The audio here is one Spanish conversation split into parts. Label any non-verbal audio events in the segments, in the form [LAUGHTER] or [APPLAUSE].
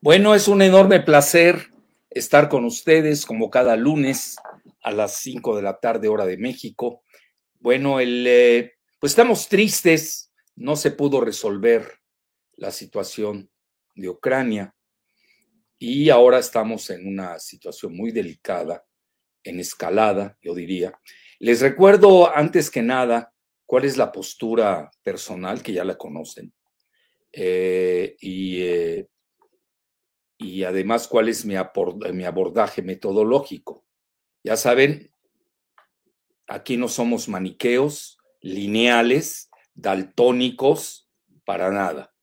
Bueno, es un enorme placer estar con ustedes como cada lunes a las 5 de la tarde hora de México. Bueno, el, eh, pues estamos tristes, no se pudo resolver la situación de Ucrania y ahora estamos en una situación muy delicada, en escalada, yo diría. Les recuerdo antes que nada cuál es la postura personal, que ya la conocen, eh, y eh, y además cuál es mi, abordaje metodológico. Ya saben, aquí no somos maniqueos, lineales, daltónicos, para nada.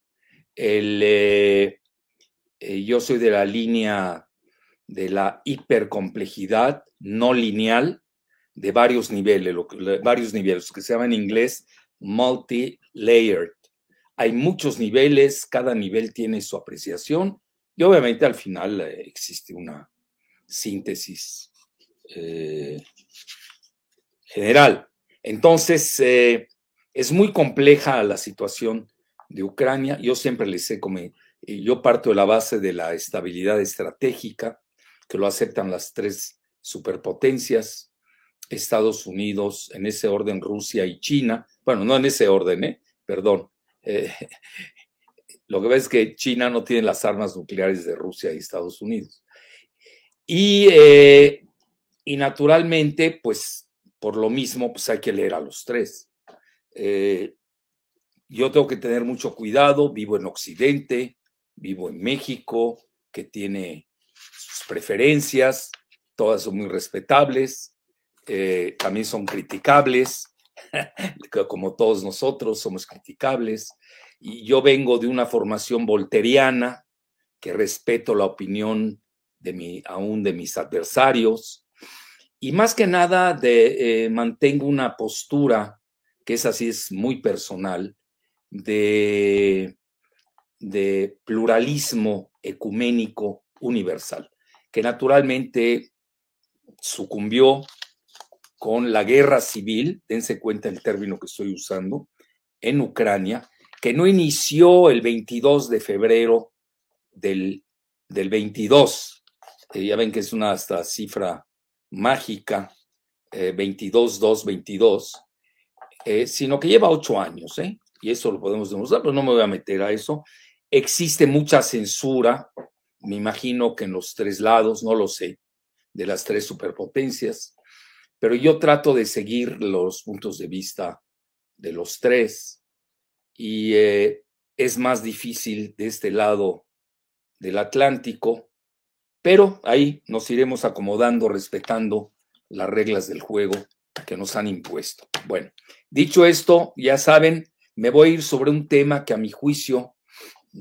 Eh, eh, yo soy de la línea de la hipercomplejidad no lineal de varios niveles, lo, varios niveles, que se llama en inglés multi-layered. Hay muchos niveles, cada nivel tiene su apreciación y obviamente al final eh, existe una síntesis eh, general. Entonces, eh, es muy compleja la situación de Ucrania. Yo siempre les sé como yo parto de la base de la estabilidad estratégica, que lo aceptan las tres superpotencias, Estados Unidos, en ese orden Rusia y China. Bueno, no en ese orden, ¿eh? perdón. [LAUGHS] Lo que ves es que China no tiene las armas nucleares de Rusia y Estados Unidos. Y, eh, y naturalmente, pues por lo mismo, pues hay que leer a los tres. Eh, yo tengo que tener mucho cuidado, vivo en Occidente, vivo en México, que tiene preferencias, todas son muy respetables, eh, también son criticables, [LAUGHS] como todos nosotros somos criticables, y yo vengo de una formación volteriana, que respeto la opinión de mi, aún de mis adversarios, y más que nada eh, mantengo una postura, que es así, es muy personal, de, de pluralismo ecuménico universal, que naturalmente sucumbió con la guerra civil, dense cuenta el término que estoy usando, en Ucrania, que no inició el 22 de febrero del, del 22. Eh, ya ven que es una hasta cifra mágica, eh, 22, 2, 22, sino que lleva ocho años, ¿eh? y eso lo podemos demostrar, pero no me voy a meter a eso. Existe mucha censura, me imagino que en los tres lados, no lo sé, de las tres superpotencias, pero yo trato de seguir los puntos de vista de los tres y eh, es más difícil de este lado del Atlántico, pero ahí nos iremos acomodando, respetando las reglas del juego que nos han impuesto. Bueno, dicho esto, ya saben, me voy a ir sobre un tema que a mi juicio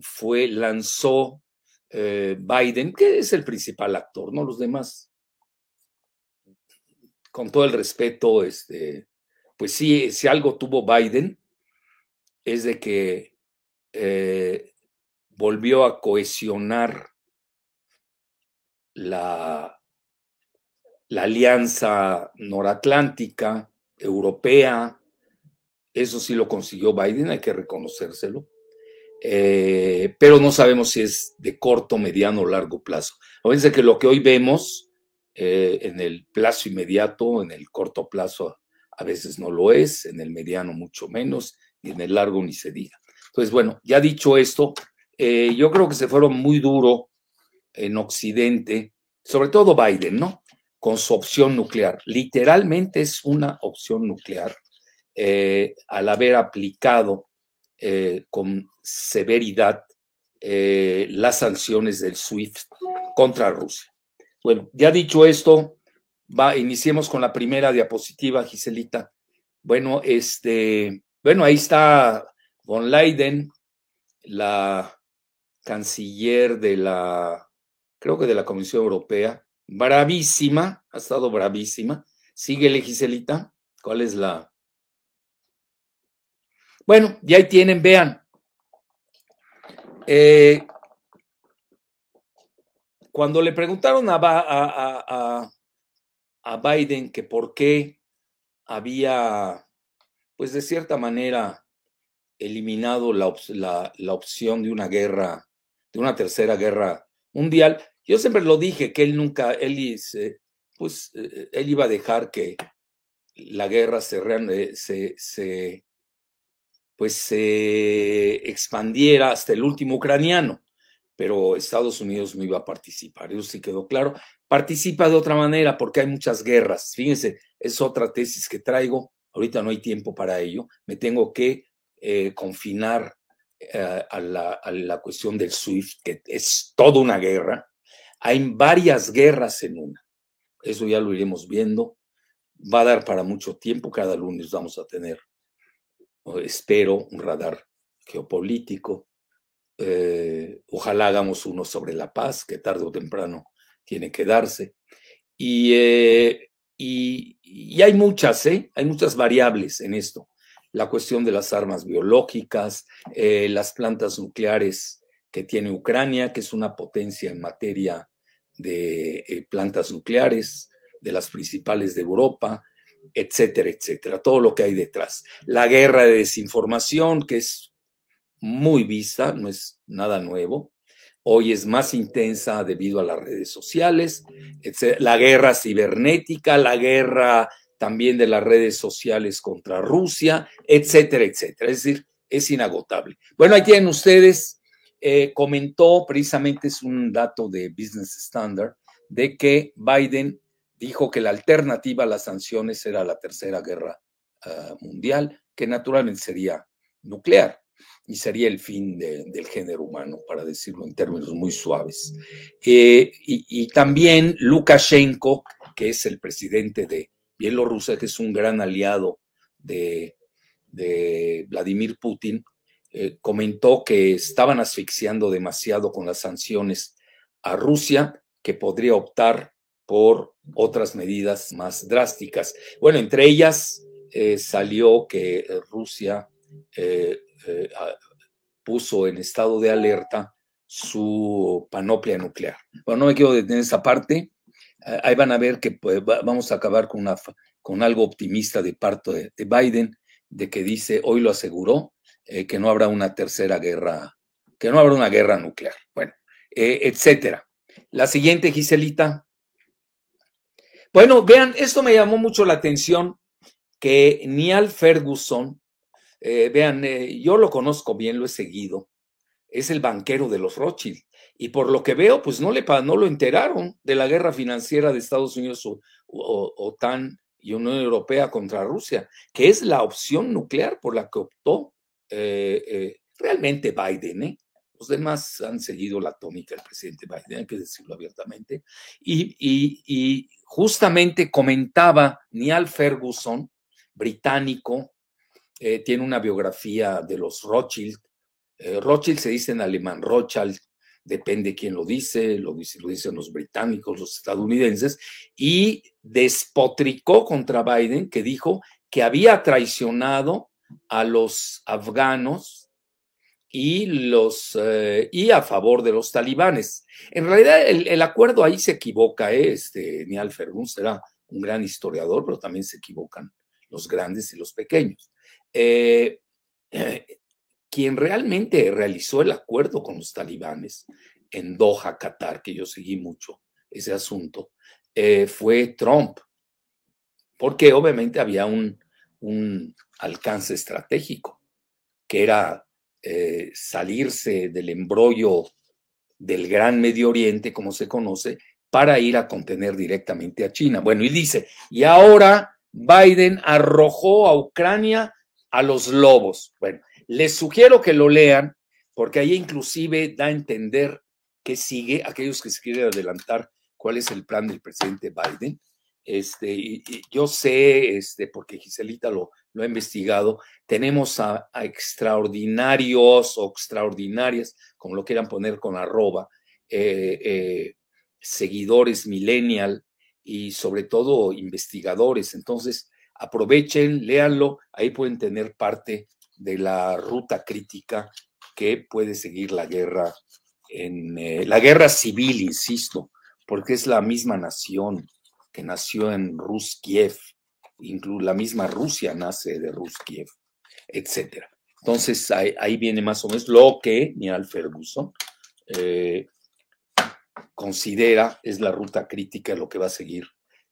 fue, lanzó eh, Biden, que es el principal actor, ¿no? Los demás, con todo el respeto, este, pues sí, si algo tuvo Biden, es de que eh, volvió a cohesionar la, la alianza noratlántica, europea, eso sí lo consiguió Biden, hay que reconocérselo. Eh, pero no sabemos si es de corto, mediano o largo plazo. Fíjense que lo que hoy vemos eh, en el plazo inmediato, en el corto plazo, a veces no lo es, en el mediano mucho menos, y en el largo ni se diga. Entonces, bueno, ya dicho esto, eh, yo creo que se fueron muy duro en Occidente, sobre todo Biden, ¿no? Con su opción nuclear. Literalmente es una opción nuclear al haber aplicado eh, con severidad las sanciones del SWIFT contra Rusia. Bueno, ya dicho esto, iniciemos con la primera diapositiva, Giselita. Bueno, este, bueno, ahí está von Leiden, la canciller de la, creo que de la Comisión Europea, bravísima, ha estado bravísima. Sigue, Giselita, ¿cuál es la? Bueno, ya ahí tienen, vean. Eh, cuando le preguntaron a, Biden que por qué había, pues de cierta manera, eliminado la, la, opción de una guerra, de una tercera guerra mundial. Yo siempre lo dije que él nunca, él, pues, eh, él iba a dejar que la guerra se, se, se, pues, se expandiera hasta el último ucraniano, pero Estados Unidos no iba a participar, eso sí quedó claro. Participa de otra manera porque hay muchas guerras. Fíjense, es otra tesis que traigo. Ahorita no hay tiempo para ello. Me tengo que eh, confinar eh, a, la, a, la, cuestión del SWIFT, que es toda una guerra. Hay varias guerras en una. Eso ya lo iremos viendo va a dar para mucho tiempo. Cada lunes vamos a tener, espero, un radar geopolítico. Eh, ojalá hagamos uno sobre la paz, que tarde o temprano tiene que darse. Y, eh, y, y, hay muchas, ¿eh? hay muchas variables en esto. La cuestión de las armas biológicas, eh, las plantas nucleares que tiene Ucrania, que es una potencia en materia de plantas nucleares, de las principales de Europa, etcétera, etcétera, todo lo que hay detrás. La guerra de desinformación, que es muy vista, no es nada nuevo. Hoy es más intensa debido a las redes sociales, la guerra cibernética, la guerra también de las redes sociales contra Rusia, etcétera, etcétera. Es decir, es inagotable. Bueno, ahí tienen ustedes, eh, comentó precisamente, es un dato de Business Standard, de que Biden dijo que la alternativa a las sanciones era la tercera guerra uh, mundial, que naturalmente sería nuclear y sería el fin de, del género humano, para decirlo en términos muy suaves. Eh, y, y, también Lukashenko, que es el presidente de Bielorrusia, que es un gran aliado de, de Vladimir Putin, eh, comentó que estaban asfixiando demasiado con las sanciones a Rusia, que podría optar por otras medidas más drásticas. Bueno, entre ellas eh, salió que eh, Rusia eh, puso en estado de alerta su panoplia nuclear. Bueno, no me quiero detener esa parte. ahí van a ver que pues, vamos a acabar con, una, con algo optimista de parte de, de Biden, de que dice, hoy lo aseguró, que no habrá una tercera guerra, que no habrá una guerra nuclear. Bueno, etcétera. La siguiente, Giselita. Bueno, vean, esto me llamó mucho la atención que Niall Ferguson, eh, vean, eh, yo lo conozco bien, lo he seguido, es el banquero de los Rothschild. Y por lo que veo, pues no, le, no lo enteraron de la guerra financiera de Estados Unidos o, OTAN y Unión Europea contra Rusia, que es la opción nuclear por la que optó eh, realmente Biden. Los demás han seguido la tónica del presidente Biden, hay que decirlo abiertamente. Y, justamente comentaba Niall Ferguson, británico, eh, tiene una biografía de los Rothschild. Eh, Rothschild se dice en alemán, Rothschild, depende quién lo dice, lo, dice, lo dicen los británicos, los estadounidenses, y despotricó contra Biden, que dijo que había traicionado a los afganos y, los, eh, y a favor de los talibanes. En realidad, el, el acuerdo ahí se equivoca, ¿eh? este, Niall Fergun será un gran historiador, pero también se equivocan los grandes y los pequeños. Eh, eh, quien realmente realizó el acuerdo con los talibanes en Doha, Qatar, que yo seguí mucho ese asunto, fue Trump, porque obviamente había un, un alcance estratégico, que era eh, salirse del embrollo del gran Medio Oriente, como se conoce, para ir a contener directamente a China. Bueno, y dice, y ahora Biden arrojó a Ucrania a los lobos. Bueno, les sugiero que lo lean, porque ahí inclusive da a entender que sigue, aquellos que se quieren adelantar, cuál es el plan del presidente Biden. Este, y, yo sé, este, porque Giselita lo, ha investigado, tenemos a, a, extraordinarios o extraordinarias, como lo quieran poner con arroba, eh, eh, seguidores millennial y sobre todo investigadores. Entonces, aprovechen, léanlo, ahí pueden tener parte de la ruta crítica que puede seguir la guerra en eh, la guerra civil, insisto, porque es la misma nación que nació en Ruskiev, incluso la misma Rusia nace de Ruskiev, etc. Entonces ahí, viene más o menos lo que Niall Ferguson eh, considera es la ruta crítica lo que va a seguir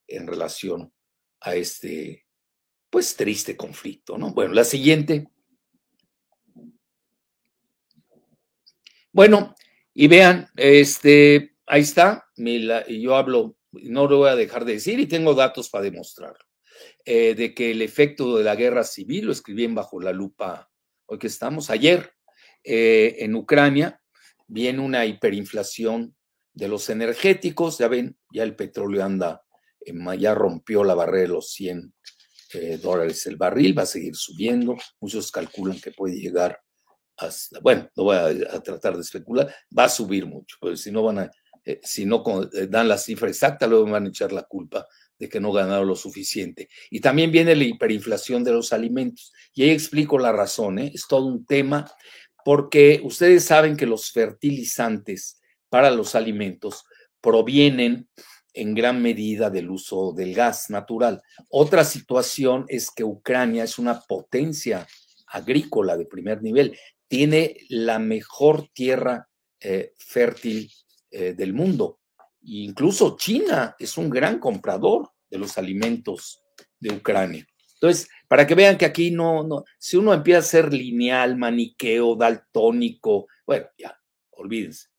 en relación a este, pues, triste conflicto, ¿no? Bueno, la siguiente. Bueno, y vean, este, ahí está, yo hablo, no lo voy a dejar de decir y tengo datos para demostrarlo, eh, de que el efecto de la guerra civil, lo escribí en Bajo la Lupa, hoy que estamos, ayer, eh, en Ucrania, viene una hiperinflación de los energéticos, ya ven, ya el petróleo anda, ya rompió la barrera de los 100 eh, dólares el barril, va a seguir subiendo, muchos calculan que puede llegar hasta, bueno, no voy a, tratar de especular, va a subir mucho, pero si no van a, eh, si no eh, dan la cifra exacta, luego van a echar la culpa de que no ganaron lo suficiente. Y también viene la hiperinflación de los alimentos. Y ahí explico la razón, es todo un tema, porque ustedes saben que los fertilizantes para los alimentos provienen en gran medida del uso del gas natural. Otra situación es que Ucrania es una potencia agrícola de primer nivel, tiene la mejor tierra eh, fértil eh, del mundo. incluso China es un gran comprador de los alimentos de Ucrania. Entonces, para que vean que aquí no, no, si uno empieza a ser lineal, maniqueo, daltónico, bueno, ya, olvídense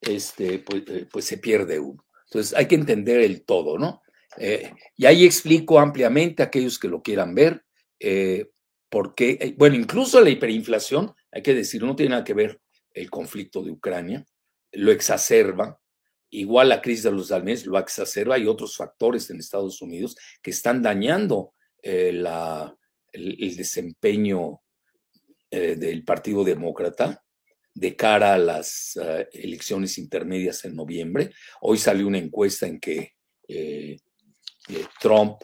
este, pues, eh, pues, se pierde uno. Entonces hay que entender el todo, ¿no? Eh, y ahí explico ampliamente a aquellos que lo quieran ver, eh, porque, bueno, incluso la hiperinflación, hay que decir, no tiene nada que ver el conflicto de Ucrania, lo exacerba, igual la crisis de los almenes lo exacerba, hay otros factores en Estados Unidos que están dañando la, el, desempeño del Partido Demócrata, de cara a las eh, elecciones intermedias en noviembre. Hoy salió una encuesta en que eh, eh, Trump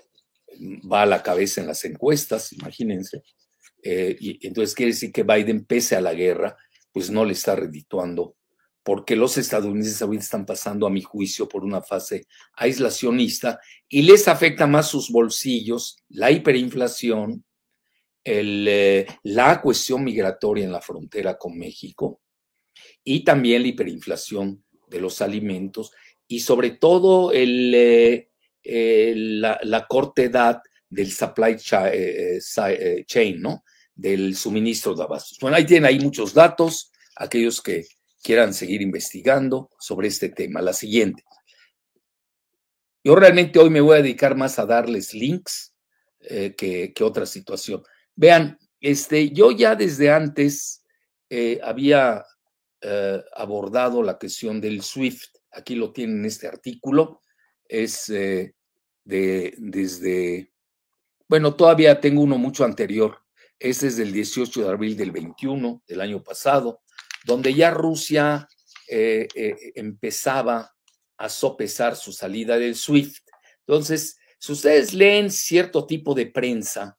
va a la cabeza en las encuestas, imagínense. y entonces quiere decir que Biden, pese a la guerra, pues no le está redituando, porque los estadounidenses ahorita están pasando, a mi juicio, por una fase aislacionista y les afecta más sus bolsillos, la hiperinflación, el, la cuestión migratoria en la frontera con México y también la hiperinflación de los alimentos y sobre todo el, eh, la, corta edad del supply eh, eh, chain, ¿no? Del suministro de abastos. Bueno, ahí tienen ahí muchos datos, aquellos que quieran seguir investigando sobre este tema. La siguiente. Yo realmente hoy me voy a dedicar más a darles links que, que, otra situación. Vean, este, yo ya desde antes había eh, abordado la cuestión del SWIFT. Aquí lo tienen en este artículo. Es eh, de, desde, bueno, todavía tengo uno mucho anterior. Este es del 18 de abril del 21 del año pasado, donde ya Rusia eh, empezaba a sopesar su salida del SWIFT. Entonces, si ustedes leen cierto tipo de prensa,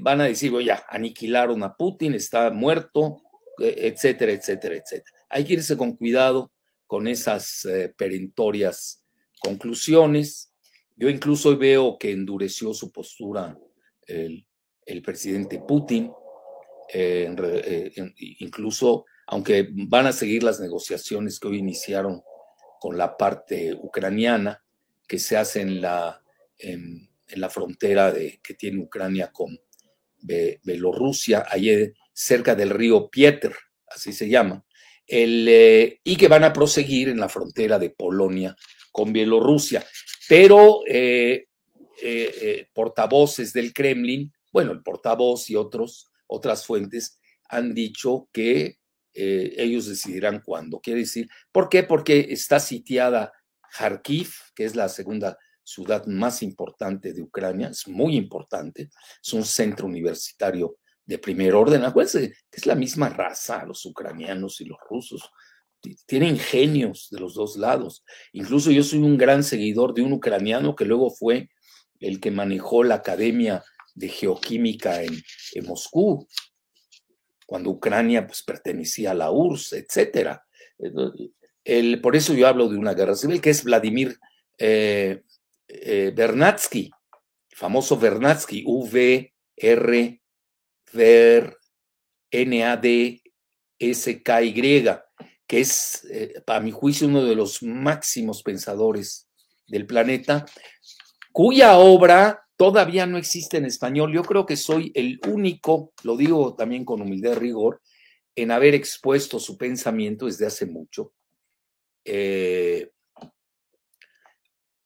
van a decir, oye, aniquilaron a Putin, está muerto, etcétera, etcétera, etcétera. Hay que irse con cuidado con esas eh, perentorias conclusiones. Yo incluso veo que endureció su postura el, presidente Putin, eh, eh, incluso aunque van a seguir las negociaciones que hoy iniciaron con la parte ucraniana, que se hacen en la, en, la frontera de, que tiene Ucrania con Bielorrusia, allí cerca del río Pieter, así se llama, el, eh, y que van a proseguir en la frontera de Polonia con Bielorrusia. Pero eh, eh, portavoces del Kremlin, bueno, el portavoz y otros, otras fuentes han dicho que ellos decidirán cuándo. Quiere decir, ¿por qué? Porque está sitiada Kharkiv, que es la segunda ciudad más importante de Ucrania, es muy importante, es un centro universitario de primer orden. Acuérdense que es la misma raza, los ucranianos y los rusos. Tienen genios de los dos lados. Incluso yo soy un gran seguidor de un ucraniano que luego fue el que manejó la Academia de Geoquímica en, Moscú, cuando Ucrania pues, pertenecía a la URSS, etc. El, por eso yo hablo de una guerra civil, que es Vladimir eh, eh, Bernatsky, famoso Bernatsky, V-R, Ver, N-A-D-S-K-Y, que es, eh, a mi juicio, uno de los máximos pensadores del planeta, cuya obra todavía no existe en español. Yo creo que soy el único, lo digo también con humildad y rigor, en haber expuesto su pensamiento desde hace mucho. Eh,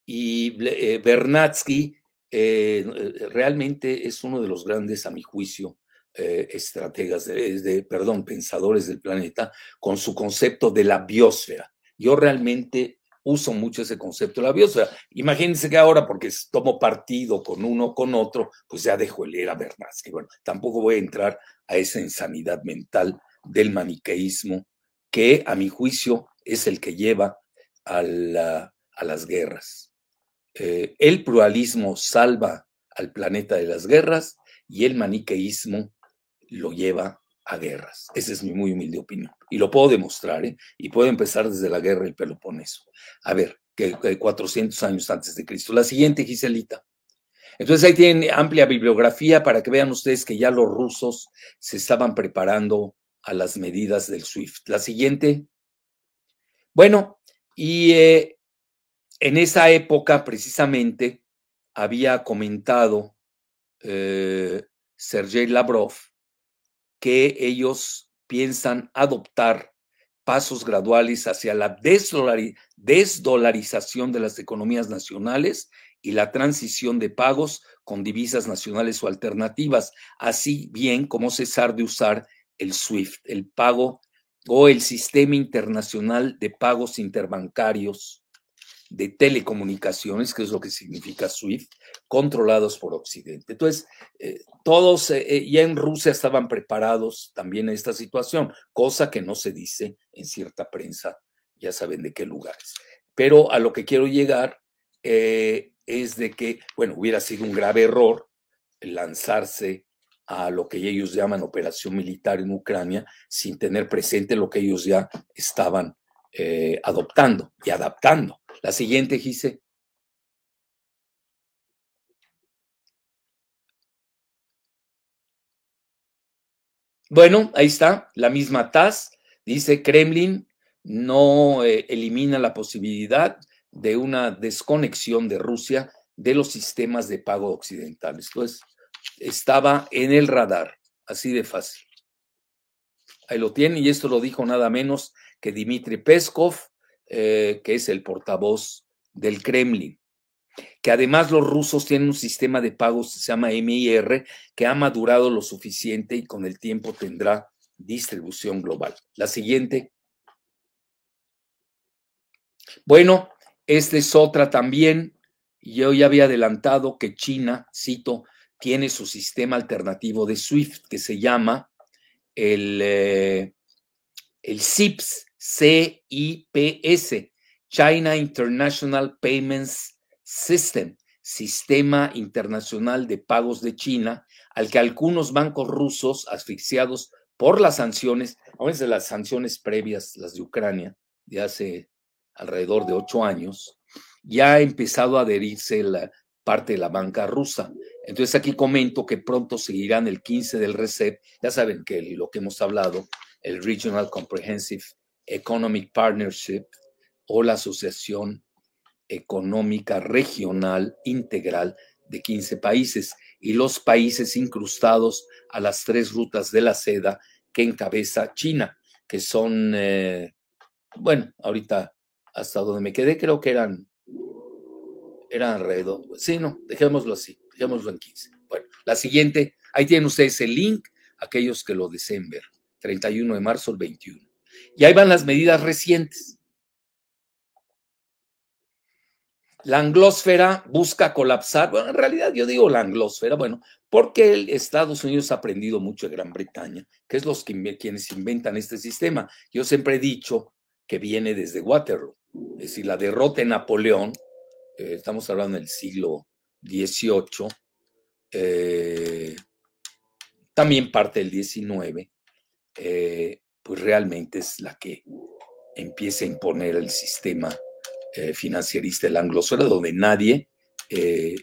y eh, Bernatsky eh, realmente es uno de los grandes, a mi juicio, estrategas, de, perdón, pensadores del planeta, con su concepto de la biosfera. Yo realmente uso mucho ese concepto de la biosfera. Imagínense que ahora, porque tomo partido con uno con otro, pues ya dejo el leer a Bernatsky. Bueno, tampoco voy a entrar a esa insanidad mental del maniqueísmo, que a mi juicio es el que lleva a, las guerras. Eh, el pluralismo salva al planeta de las guerras y el maniqueísmo lo lleva a guerras. Esa es mi muy humilde opinión. Y lo puedo demostrar, ¿eh? Y puedo empezar desde la guerra del Peloponeso. A ver, que, 400 años antes de Cristo. La siguiente, Giselita. Entonces ahí tienen amplia bibliografía para que vean ustedes que ya los rusos se estaban preparando a las medidas del SWIFT. La siguiente. Bueno, y eh, en esa época precisamente había comentado eh, Sergei Lavrov que ellos piensan adoptar pasos graduales hacia la desdolarización de las economías nacionales y la transición de pagos con divisas nacionales o alternativas, así bien como cesar de usar el SWIFT, el pago o el Sistema Internacional de Pagos Interbancarios de Telecomunicaciones, que es lo que significa SWIFT, controlados por Occidente. Entonces, eh, todos eh, eh, ya en Rusia estaban preparados también a esta situación, cosa que no se dice en cierta prensa, ya saben de qué lugares. Pero a lo que quiero llegar es de que, bueno, hubiera sido un grave error lanzarse a lo que ellos llaman operación militar en Ucrania sin tener presente lo que ellos ya estaban adoptando y adaptando. La siguiente, Gise. Bueno, ahí está, la misma TAS. Dice Kremlin no eh, elimina la posibilidad de una desconexión de Rusia de los sistemas de pago occidentales. Entonces, estaba en el radar, así de fácil. Ahí lo tiene, y esto lo dijo nada menos que Dmitry Peskov, eh, que es el portavoz del Kremlin. Que además los rusos tienen un sistema de pagos que se llama MIR, que ha madurado lo suficiente y con el tiempo tendrá distribución global. La siguiente. Bueno, esta es otra también. Yo ya había adelantado que China, cito, tiene su sistema alternativo de SWIFT que se llama el, eh, el CIPS, C-I-P-S, China International Payments System, Sistema Internacional de Pagos de China, al que algunos bancos rusos asfixiados por las sanciones, a veces las sanciones previas, las de Ucrania, de hace alrededor de ocho años, ya ha empezado a adherirse la parte de la banca rusa. Entonces aquí comento que pronto seguirán el 15 del RECEP, ya saben que lo que hemos hablado, el Regional Comprehensive Economic Partnership o la Asociación Económica Regional Integral de 15 países y los países incrustados a las tres rutas de la seda que encabeza China, que son, eh, bueno, ahorita hasta donde me quedé creo que eran, eran alrededor, sí, no, dejémoslo así, dejémoslo en 15. Bueno, la siguiente, ahí tienen ustedes el link, aquellos que lo deseen ver, 31 de marzo al 21. Y ahí van las medidas recientes. La anglosfera busca colapsar. Bueno, en realidad yo digo la anglosfera, bueno, porque el Estados Unidos ha aprendido mucho de Gran Bretaña, que es los que, quienes inventan este sistema. Yo siempre he dicho que viene desde Waterloo. Es decir, la derrota de Napoleón, eh, estamos hablando del siglo XVIII, eh, también parte del XIX, eh, pues realmente es la que empieza a imponer el sistema eh, financierista de la donde nadie, eh,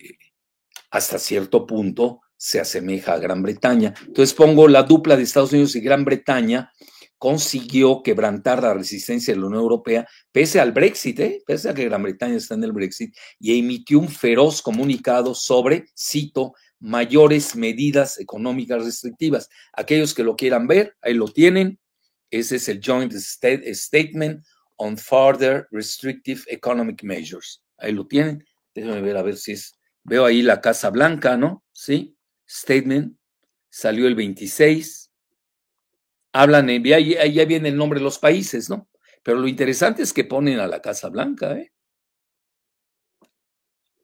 hasta cierto punto, se asemeja a Gran Bretaña. Entonces pongo la dupla de Estados Unidos y Gran Bretaña consiguió quebrantar la resistencia de la Unión Europea, pese al Brexit, ¿eh? pese a que Gran Bretaña está en el Brexit, y emitió un feroz comunicado sobre, cito, mayores medidas económicas restrictivas. Aquellos que lo quieran ver, ahí lo tienen. Ese es el Joint Statement on Further Restrictive Economic Measures. Ahí lo tienen. Déjenme ver a ver si es. Veo ahí la Casa Blanca, ¿no? Sí. Statement. Salió el 26 hablan, en, ahí, ya viene el nombre de los países, ¿no? Pero lo interesante es que ponen a la Casa Blanca, ¿eh?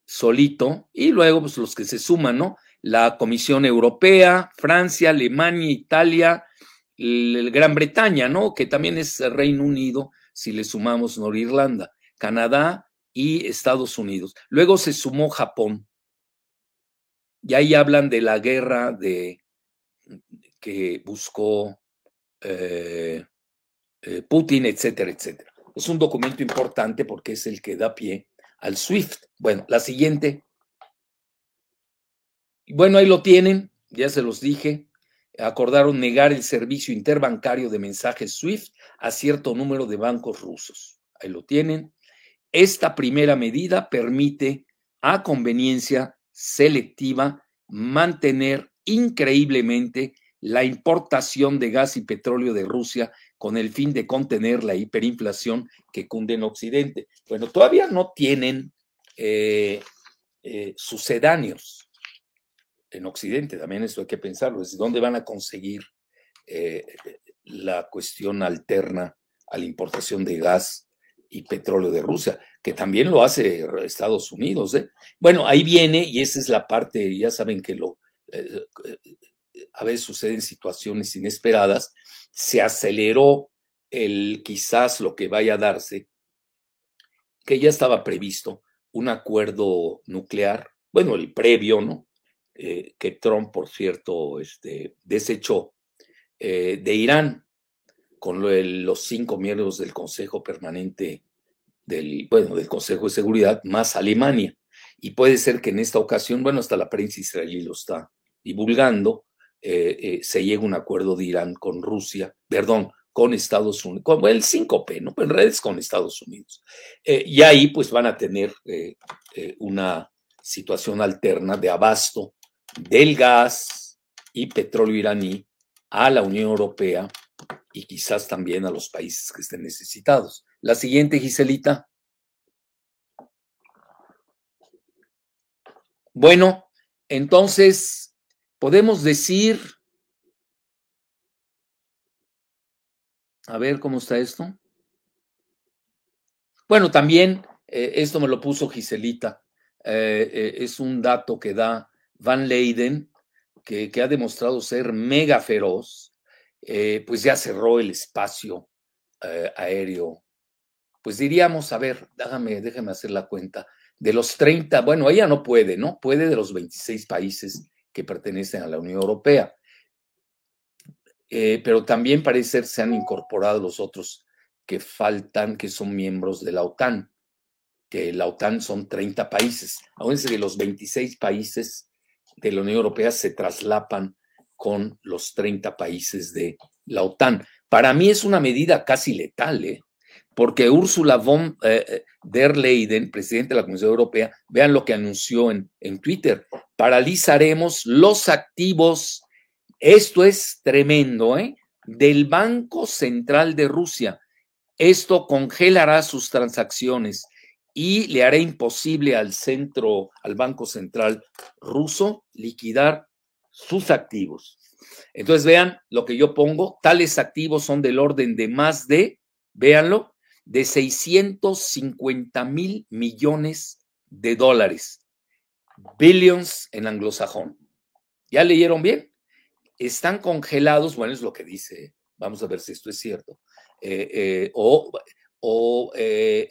Solito, y luego pues, los que se suman, ¿no? La Comisión Europea, Francia, Alemania, Italia, el Gran Bretaña, ¿no? Que también es Reino Unido, si le sumamos Norirlanda, Canadá y Estados Unidos. Luego se sumó Japón. Y ahí hablan de la guerra de que buscó eh, eh, Putin, etcétera, etcétera. Es un documento importante porque es el que da pie al SWIFT. Bueno, la siguiente. Bueno, ahí lo tienen, ya se los dije. Acordaron negar el servicio interbancario de mensajes SWIFT a cierto número de bancos rusos. Ahí lo tienen. Esta primera medida permite a conveniencia selectiva mantener increíblemente la importación de gas y petróleo de Rusia con el fin de contener la hiperinflación que cunde en Occidente. Bueno, todavía no tienen eh, eh, sucedáneos en Occidente, también eso hay que pensarlo, es dónde van a conseguir eh, la cuestión alterna a la importación de gas y petróleo de Rusia, que también lo hace Estados Unidos. Bueno, ahí viene, y esa es la parte, ya saben que lo a veces suceden situaciones inesperadas, se aceleró el quizás lo que vaya a darse, que ya estaba previsto un acuerdo nuclear, bueno, el previo, ¿no? Eh, que Trump, por cierto, este, desechó eh, de Irán con los cinco miembros del Consejo Permanente del, bueno, del Consejo de Seguridad, más Alemania. Y puede ser que en esta ocasión, bueno, hasta la prensa israelí lo está divulgando, eh, se llega a un acuerdo de Irán con Rusia, perdón, con Estados Unidos, con el 5P, ¿no? En redes con Estados Unidos. Y ahí pues van a tener una situación alterna de abasto del gas y petróleo iraní a la Unión Europea y quizás también a los países que estén necesitados. La siguiente, Giselita. Bueno, entonces podemos decir, a ver cómo está esto. Bueno, también eh, esto me lo puso Giselita. Eh, eh, es un dato que da Van Leyden, que, ha demostrado ser mega feroz, pues ya cerró el espacio aéreo. Pues diríamos, a ver, déjame, hacer la cuenta. De los 30, bueno, ella no puede, ¿no? Puede de los 26 países que pertenecen a la Unión Europea. Eh, pero también parece ser se han incorporado los otros que faltan, que son miembros de la OTAN, que la OTAN son 30 países. Acuérdense que los 26 países de la Unión Europea se traslapan con los 30 países de la OTAN. Para mí es una medida casi letal, ¿eh? porque Ursula von eh, der Leyen, presidente de la Comisión Europea, vean lo que anunció en, en Twitter, paralizaremos los activos, esto es tremendo, ¿eh? del Banco Central de Rusia. Esto congelará sus transacciones y le hará imposible al centro, al Banco Central ruso, liquidar sus activos. Entonces vean lo que yo pongo, tales activos son del orden de más de, véanlo, de 650 mil millones de dólares billions en anglosajón. ¿Ya leyeron bien? Están congelados, bueno, es lo que dice, vamos a ver si esto es cierto, eh, eh, o, o eh,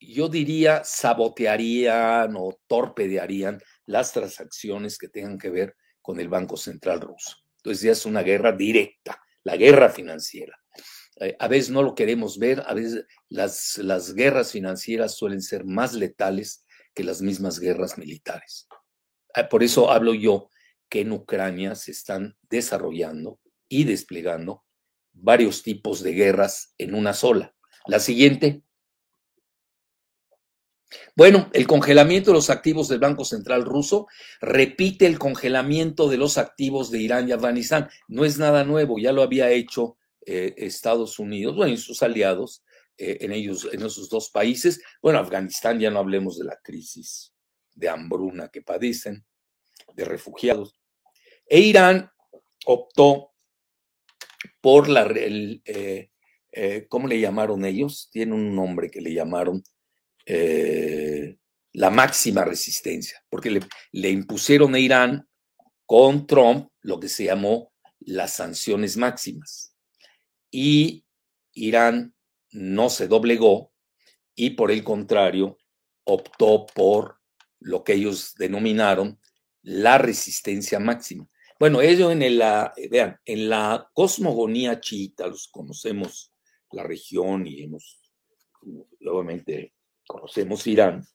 yo diría sabotearían o torpedearían las transacciones que tengan que ver con el Banco Central ruso. Entonces ya es una guerra directa, la guerra financiera. eh, a veces no lo queremos ver, a veces las, las guerras financieras suelen ser más letales que las mismas guerras militares. Ah, por eso hablo yo que en Ucrania se están desarrollando y desplegando varios tipos de guerras en una sola. La siguiente. Bueno, el congelamiento de los activos del Banco Central ruso repite el congelamiento de los activos de Irán y Afganistán. No es nada nuevo, ya lo había hecho eh, Estados Unidos, bueno, y sus aliados eh, en, ellos, en esos dos países. Bueno, Afganistán ya no hablemos de la crisis de hambruna que padecen, de refugiados. E Irán optó por la, el, eh, ¿cómo le llamaron ellos? Tiene un nombre que le llamaron eh, la máxima resistencia, porque le, impusieron a Irán con Trump lo que se llamó las sanciones máximas. Y Irán no se doblegó y por el contrario optó por lo que ellos denominaron la resistencia máxima. Bueno, ello en la, vean, en la cosmogonía chiita, los conocemos la región y hemos, obviamente, conocemos Irán,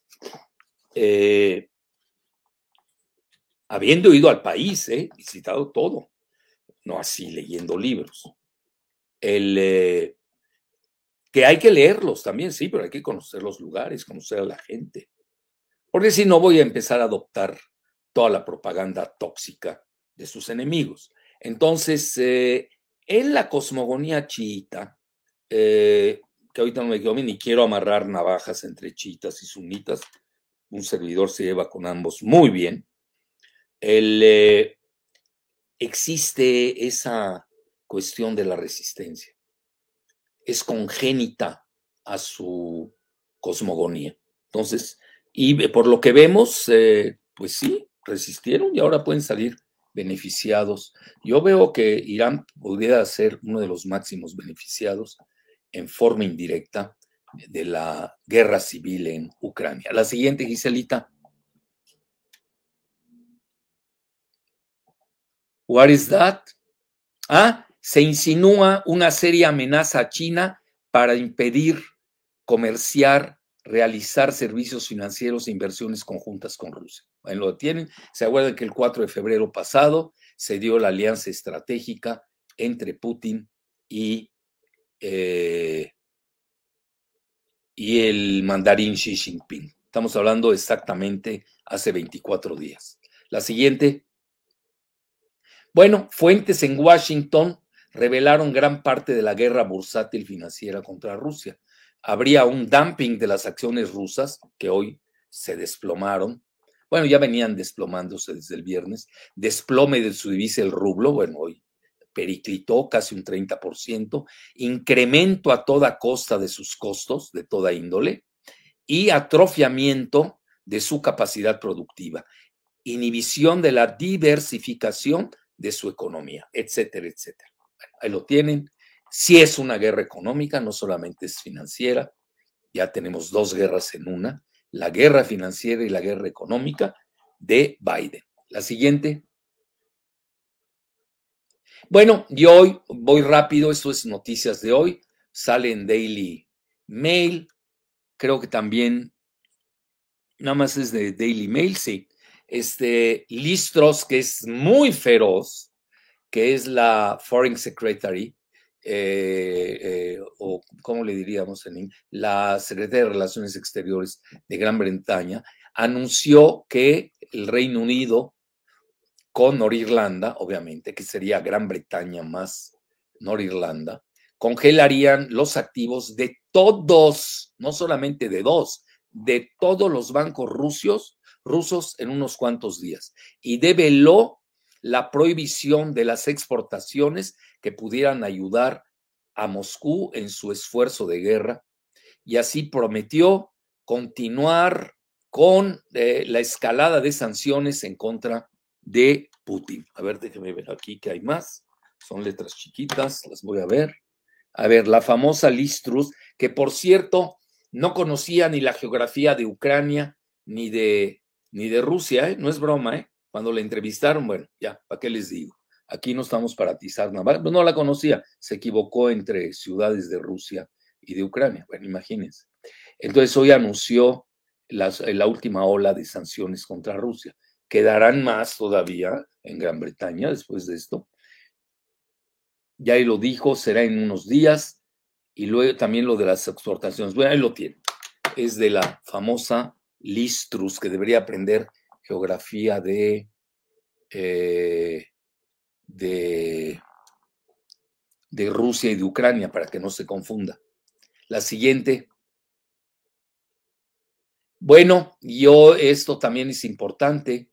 eh, habiendo ido al país, eh, visitado todo, no así leyendo libros. El, eh, que hay que leerlos también, sí, pero hay que conocer los lugares, conocer a la gente. Porque si no voy a empezar a adoptar toda la propaganda tóxica de sus enemigos. Entonces, en la cosmogonía chiita, eh, que ahorita no me quedo ni quiero amarrar navajas entre chiitas y sunitas. Un servidor se lleva con ambos muy bien. El, eh, existe esa cuestión de la resistencia. Es congénita a su cosmogonía. Entonces, y por lo que vemos, eh, pues sí, resistieron y ahora pueden salir beneficiados. Yo veo que Irán podría ser uno de los máximos beneficiados en forma indirecta de la guerra civil en Ucrania. La siguiente, Giselita. What is that? Ah, se insinúa una seria amenaza a China para impedir comerciar, realizar servicios financieros e inversiones conjuntas con Rusia. Bueno, lo tienen. Se acuerdan que el 4 de febrero pasado se dio la alianza estratégica entre Putin y eh, y el mandarín Xi Jinping. Estamos hablando exactamente hace 24 días. La siguiente. Bueno, fuentes en Washington revelaron gran parte de la guerra bursátil financiera contra Rusia. Habría un dumping de las acciones rusas que hoy se desplomaron. Bueno, ya venían desplomándose desde el viernes. Desplome de su divisa el rublo. Bueno, hoy periclitó casi un 30%, incremento a toda costa de sus costos, de toda índole, y atrofiamiento de su capacidad productiva, inhibición de la diversificación de su economía, etcétera, etcétera. ahí lo tienen. Si es una guerra económica, no solamente es financiera, ya tenemos dos guerras en una, la guerra financiera y la guerra económica de Biden. La siguiente. Bueno, y hoy voy rápido, esto es noticias de hoy, sale en Daily Mail, creo que también, nada más es de Daily Mail, sí. Este Listros, que es muy feroz, que es la Foreign Secretary, eh, eh, o cómo le diríamos en la Secretaria de Relaciones Exteriores de Gran Bretaña, anunció que el Reino Unido con Norirlanda, obviamente, que sería Gran Bretaña más Norirlanda, congelarían los activos de todos, no solamente de dos, de todos los bancos rusos, rusos en unos cuantos días. Y develó la prohibición de las exportaciones que pudieran ayudar a Moscú en su esfuerzo de guerra. Y así prometió continuar con eh, la escalada de sanciones en contra de Putin. A ver, déjeme ver aquí que hay más. Son letras chiquitas, las voy a ver. A ver, la famosa Listrus, que por cierto no conocía ni la geografía de Ucrania ni de, ni de Rusia, ¿eh? no es broma, ¿eh? Cuando la entrevistaron, bueno, ya, ¿para qué les digo? Aquí no estamos para atizar nada. No la conocía, se equivocó entre ciudades de Rusia y de Ucrania. Bueno, imagínense. Entonces hoy anunció la última ola de sanciones contra Rusia. Quedarán más todavía en Gran Bretaña después de esto. Ya él lo dijo, será en unos días. Y luego también lo de las exportaciones. Bueno, ahí lo tiene. Es de la famosa Listrus, que debería aprender geografía de, eh, de, de Rusia y de Ucrania para que no se confunda. La siguiente. Bueno, yo, esto también es importante.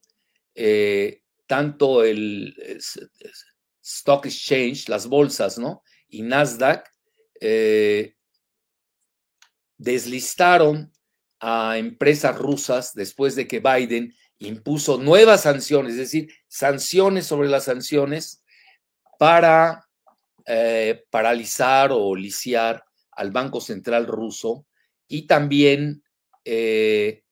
Eh, tanto el, Stock Exchange, las bolsas, ¿no? Y Nasdaq eh, deslistaron a empresas rusas después de que Biden impuso nuevas sanciones, es decir, sanciones sobre las sanciones para eh, paralizar o lisiar al Banco Central ruso y también, eh,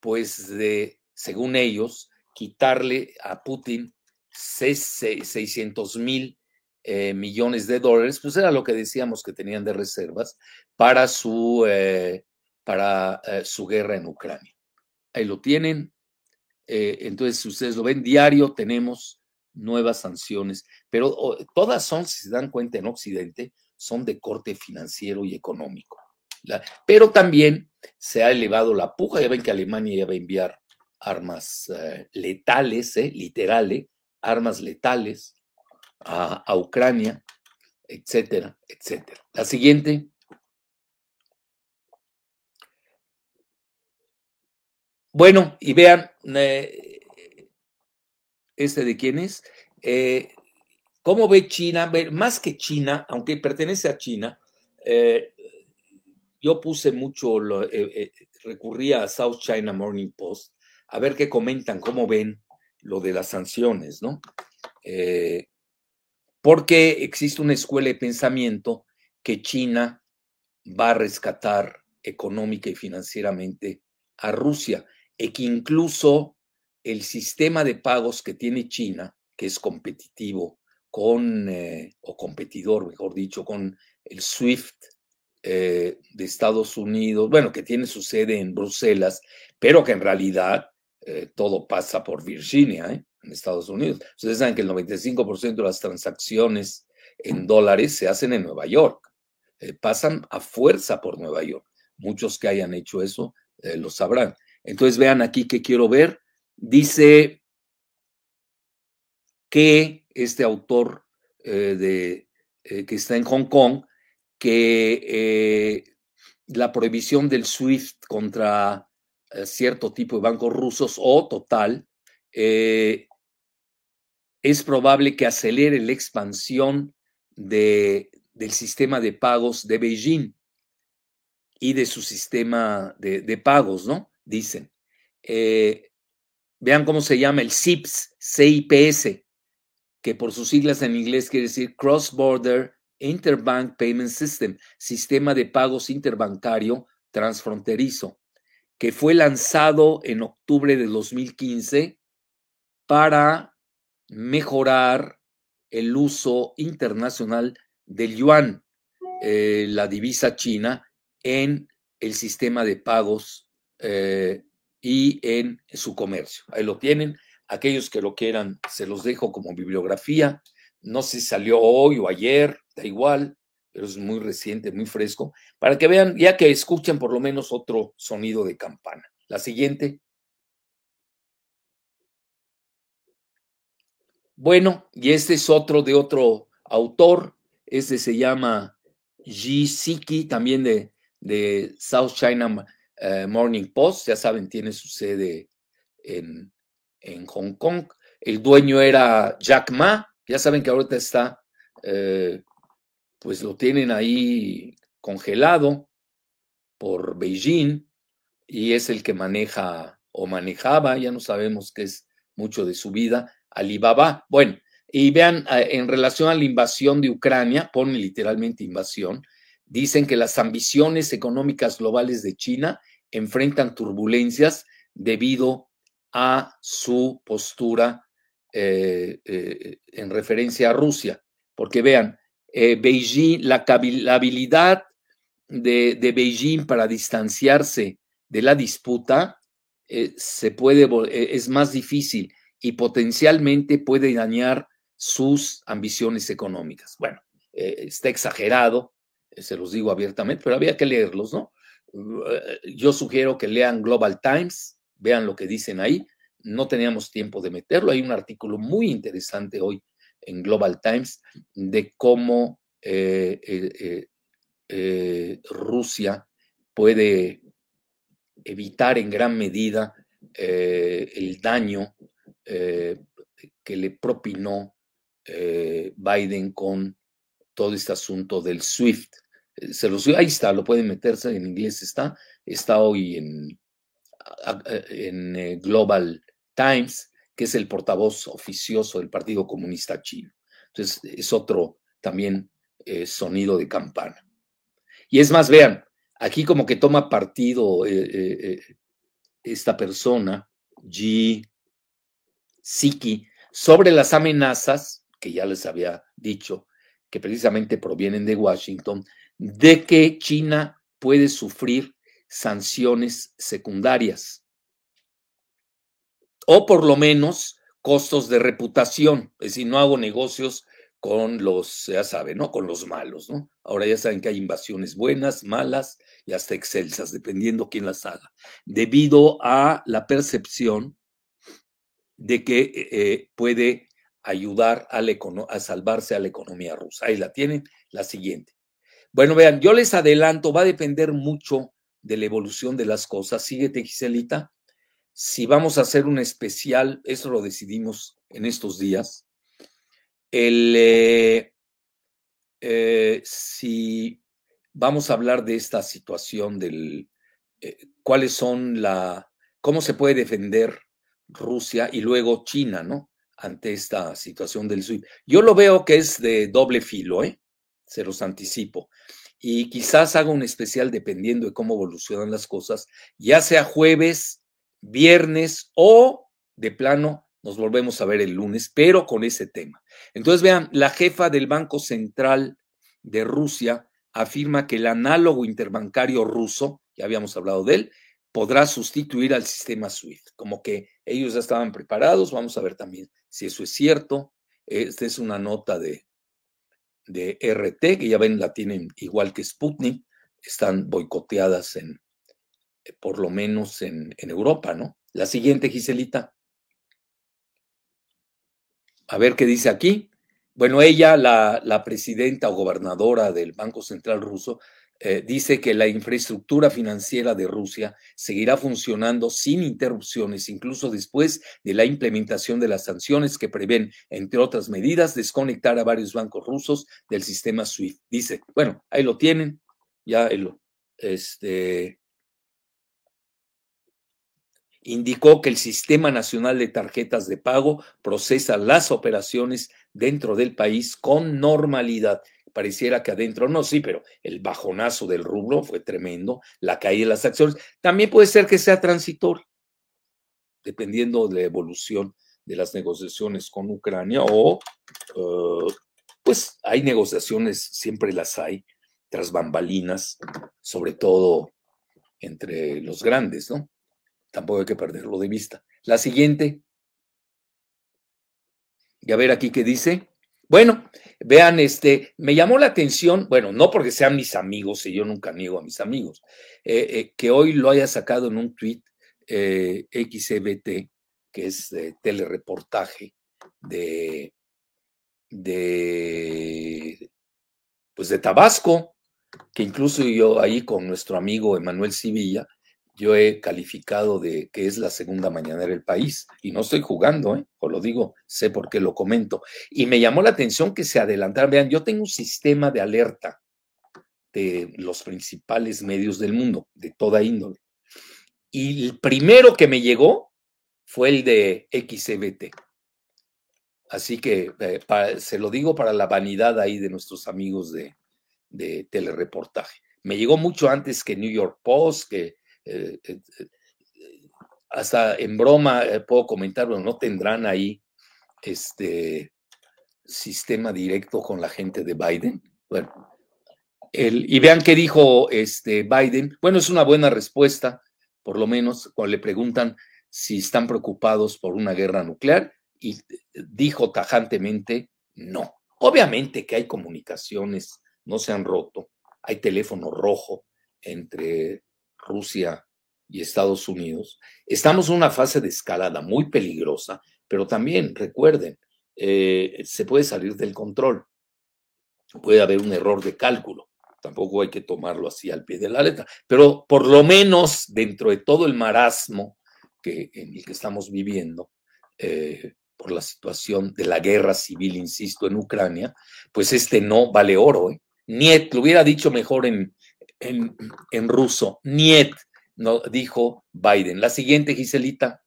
pues, de, según ellos, quitarle a Putin 600 mil eh, millones de dólares, pues era lo que decíamos que tenían de reservas para su, para, su guerra en Ucrania. Ahí lo tienen, eh, entonces, si ustedes lo ven diario, tenemos nuevas sanciones, pero todas son, si se dan cuenta en Occidente, son de corte financiero y económico. pero también se ha elevado la puja, ya ven que Alemania ya va a enviar armas eh, letales, eh, literales, armas letales a, Ucrania, etcétera, etcétera. La siguiente. Bueno, y vean, eh, este de quién es. Eh, ¿Cómo ve China? Más que China, aunque pertenece a China, yo puse mucho, recurría a South China Morning Post a ver qué comentan, cómo ven lo de las sanciones, ¿no? porque existe una escuela de pensamiento que China va a rescatar económica y financieramente a Rusia y que incluso el sistema de pagos que tiene China, que es competitivo con, eh, o competidor, mejor dicho, con el SWIFT eh, de Estados Unidos, bueno, que tiene su sede en Bruselas, pero que en realidad eh, todo pasa por Virginia, en Estados Unidos. Ustedes saben que el 95% de las transacciones en dólares se hacen en Nueva York, pasan a fuerza por Nueva York. Muchos que hayan hecho eso lo sabrán. Entonces vean aquí que quiero ver. Dice que este autor eh, de, eh, que está en Hong Kong, que eh, la prohibición del SWIFT contra cierto tipo de bancos rusos o total, es probable que acelere la expansión de, del sistema de pagos de Beijing y de su sistema de, de pagos, ¿no? dicen. Eh, vean cómo se llama el CIPS, CIPS, que por sus siglas en inglés quiere decir Cross Border Interbank Payment System, sistema de pagos interbancario transfronterizo, que fue lanzado en octubre de 2015 para mejorar el uso internacional del yuan, eh, la divisa china, en el sistema de pagos eh, y en su comercio. Ahí lo tienen. Aquellos que lo quieran, se los dejo como bibliografía. No sé si salió hoy o ayer, da igual, pero es muy reciente, muy fresco, para que vean, ya que escuchen por lo menos otro sonido de campana. La siguiente. Bueno, y este es otro de otro autor, este se llama Ji Siki, también de, de South China eh, Morning Post, ya saben, tiene su sede en, Hong Kong. El dueño era Jack Ma, ya saben que ahorita está, eh, pues lo tienen ahí congelado por Beijing y es el que maneja o manejaba, ya no sabemos qué es mucho de su vida, Alibaba. Bueno, y vean, eh, en relación a la invasión de Ucrania, pone literalmente invasión, dicen que las ambiciones económicas globales de China enfrentan turbulencias debido a su postura en referencia a Rusia, porque vean, Beijing, la, habilidad de, de, Beijing para distanciarse de la disputa se puede, es más difícil y potencialmente puede dañar sus ambiciones económicas. Bueno, está exagerado, se los digo abiertamente, pero había que leerlos, ¿no? Yo sugiero que lean Global Times, vean lo que dicen ahí. No teníamos tiempo de meterlo. Hay un artículo muy interesante hoy en Global Times de cómo eh, eh, eh, Rusia puede evitar en gran medida el daño que le propinó Biden con todo este asunto del SWIFT. Se los, ahí está, lo pueden meterse, en inglés está, está hoy en, en Global Times, que es el portavoz oficioso del Partido Comunista Chino. Entonces, es otro también eh, sonido de campana. Y es más, vean, aquí como que toma partido eh, eh, esta persona, G. Siki, sobre las amenazas, que ya les había dicho, que precisamente provienen de Washington, de que China puede sufrir sanciones secundarias o por lo menos costos de reputación, es decir, no hago negocios con los, ya saben, ¿no? Con los malos, ¿no? Ahora ya saben que hay invasiones buenas, malas y hasta excelsas, dependiendo quién las haga, debido a la percepción de que eh, eh, puede ayudar a, a salvarse a la economía rusa. Ahí la tienen, la siguiente. Bueno, vean, yo les adelanto, va a depender mucho de la evolución de las cosas. Síguete, Giselita si vamos a hacer un especial, eso lo decidimos en estos días, el, eh, eh, si vamos a hablar de esta situación del eh, cuáles son la, cómo se puede defender Rusia y luego China, ¿no? Ante esta situación del SWIFT. Yo lo veo que es de doble filo, ¿eh? Se los anticipo. Y quizás haga un especial dependiendo de cómo evolucionan las cosas, ya sea jueves viernes o de plano nos volvemos a ver el lunes, pero con ese tema. Entonces, vean, la jefa del Banco Central de Rusia afirma que el análogo interbancario ruso, ya habíamos hablado de él, podrá sustituir al sistema SWIFT. Como que ellos ya estaban preparados, vamos a ver también si eso es cierto. Esta es una nota de, de RT, que ya ven, la tienen igual que Sputnik, están boicoteadas en, por lo menos en, Europa, ¿no? La siguiente, Giselita. A ver qué dice aquí. Bueno, ella, la, presidenta o gobernadora del Banco Central ruso, eh, dice que la infraestructura financiera de Rusia seguirá funcionando sin interrupciones, incluso después de la implementación de las sanciones que prevén, entre otras medidas, desconectar a varios bancos rusos del sistema SWIFT. Dice, bueno, ahí lo tienen, ya lo, este, indicó que el Sistema Nacional de Tarjetas de Pago procesa las operaciones dentro del país con normalidad. Pareciera que adentro no, sí, pero el bajonazo del rublo fue tremendo, la caída de las acciones. También puede ser que sea transitorio, dependiendo de la evolución de las negociaciones con Ucrania o, eh, pues hay negociaciones, siempre las hay, tras bambalinas, sobre todo entre los grandes, ¿no? Tampoco hay que perderlo de vista. La siguiente. Y a ver aquí qué dice. Bueno, vean, este, me llamó la atención, bueno, no porque sean mis amigos, y yo nunca niego a mis amigos, eh, eh, que hoy lo haya sacado en un tweet eh, XBT, que es telereportaje de, de, pues de Tabasco, que incluso yo ahí con nuestro amigo Emanuel Civilla, yo he calificado de que es la segunda mañanera del país y no estoy jugando, ¿eh? os lo digo, sé por qué lo comento. Y me llamó la atención que se adelantaran. Vean, yo tengo un sistema de alerta de los principales medios del mundo, de toda índole. Y el primero que me llegó fue el de XBT. Así que eh, se lo digo para la vanidad ahí de nuestros amigos de, de telereportaje. Me llegó mucho antes que New York Post, que eh, eh, hasta en broma puedo comentar, bueno, no tendrán ahí este sistema directo con la gente de Biden. Bueno, el, y vean qué dijo este Biden. Bueno, es una buena respuesta, por lo menos cuando le preguntan si están preocupados por una guerra nuclear y dijo tajantemente no. Obviamente que hay comunicaciones, no se han roto, hay teléfono rojo entre Rusia y Estados Unidos. Estamos en una fase de escalada muy peligrosa, pero también recuerden, eh, se puede salir del control, puede haber un error de cálculo. Tampoco hay que tomarlo así al pie de la letra, pero por lo menos dentro de todo el marasmo que, en el que estamos viviendo, eh, por la situación de la guerra civil, insisto, en Ucrania, pues este no vale oro. ¿eh? Niet, lo hubiera dicho mejor en, en, ruso, Niet, no, dijo Biden. La siguiente, Giselita.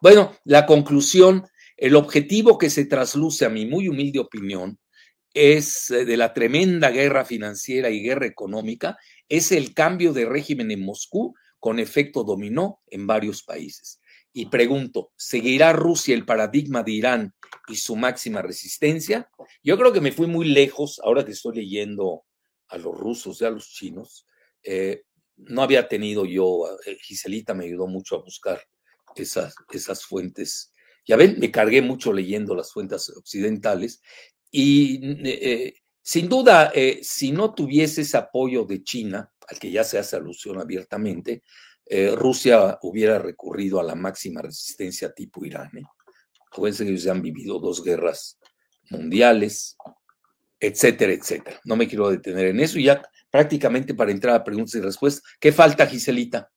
Bueno, la conclusión, el objetivo que se trasluce a mi muy humilde opinión es eh, de la tremenda guerra financiera y guerra económica, es el cambio de régimen en Moscú con efecto dominó en varios países. Y pregunto, ¿seguirá Rusia el paradigma de Irán y su máxima resistencia? Yo creo que me fui muy lejos, ahora que estoy leyendo a los rusos y a los chinos. Eh, no había tenido yo, eh, Giselita me ayudó mucho a buscar esas, esas fuentes. Ya ven, me cargué mucho leyendo las fuentes occidentales y eh, sin duda, si no tuviese ese apoyo de China, al que ya se hace alusión abiertamente, Rusia hubiera recurrido a la máxima resistencia tipo Irán. Acuérdense que ellos han vivido dos guerras mundiales, etcétera, etcétera. No me quiero detener en eso y ya prácticamente para entrar a preguntas y respuestas. ¿Qué falta, Giselita?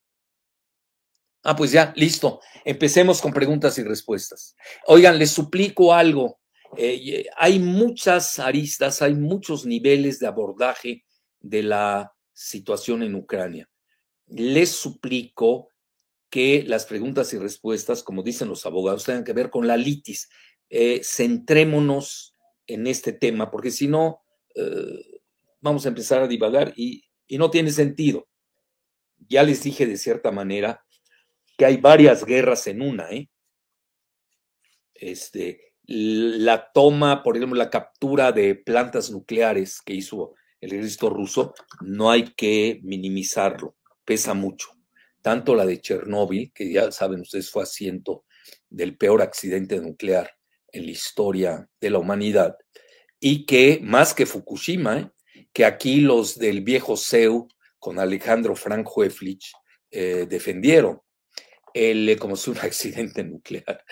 Ah, pues ya, listo. Empecemos con preguntas y respuestas. Oigan, les suplico algo. Eh, hay muchas aristas, hay muchos niveles de abordaje de la situación en Ucrania. Les suplico que las preguntas y respuestas, como dicen los abogados, tengan que ver con la litis. Eh, centrémonos en este tema, porque si no, eh, vamos a empezar a divagar y, y no tiene sentido. Ya les dije de cierta manera que hay varias guerras en una, ¿eh? Este, la toma, por ejemplo, la captura de plantas nucleares que hizo el ejército ruso, no hay que minimizarlo, pesa mucho. Tanto la de Chernóbil, que ya saben ustedes fue asiento del peor accidente nuclear en la historia de la humanidad, y que más que Fukushima, ¿eh? que aquí los del viejo CEU con Alejandro Frank Hueflich eh, defendieron el, eh, como si un [LAUGHS] accidente nuclear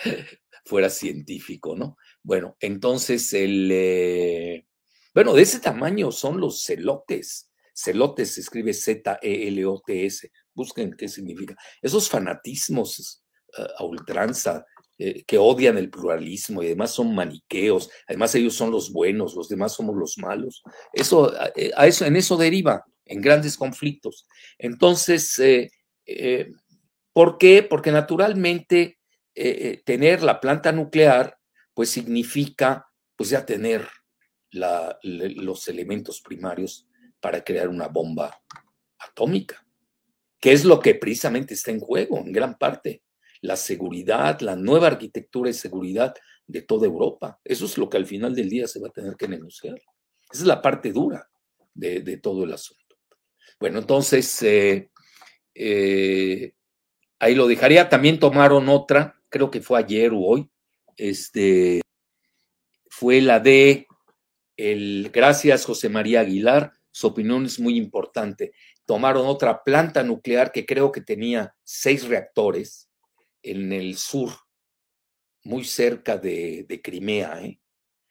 fuera científico, ¿no? Bueno, entonces el, bueno, de ese tamaño son los celotes. Celotes se escribe Z-E-L-O-T-S. Busquen qué significa. Esos fanatismos a ultranza eh, que odian el pluralismo y además son maniqueos. Además ellos son los buenos, los demás somos los malos. Eso, eh, a eso en eso deriva en grandes conflictos. Entonces, ¿por qué? Porque naturalmente tener la planta nuclear, pues significa, pues ya tener los elementos primarios para crear una bomba atómica, que es lo que precisamente está en juego en gran parte. La seguridad, la nueva arquitectura de seguridad de toda Europa. Eso es lo que al final del día se va a tener que negociar. Esa es la parte dura de, todo el asunto. Bueno, entonces, eh, eh, ahí lo dejaría. También tomaron otra, creo que fue ayer o hoy, este, fue la de el, gracias, José María Aguilar. Su opinión es muy importante. Tomaron otra planta nuclear que creo que tenía seis reactores en el sur, muy cerca de, Crimea. ¿eh?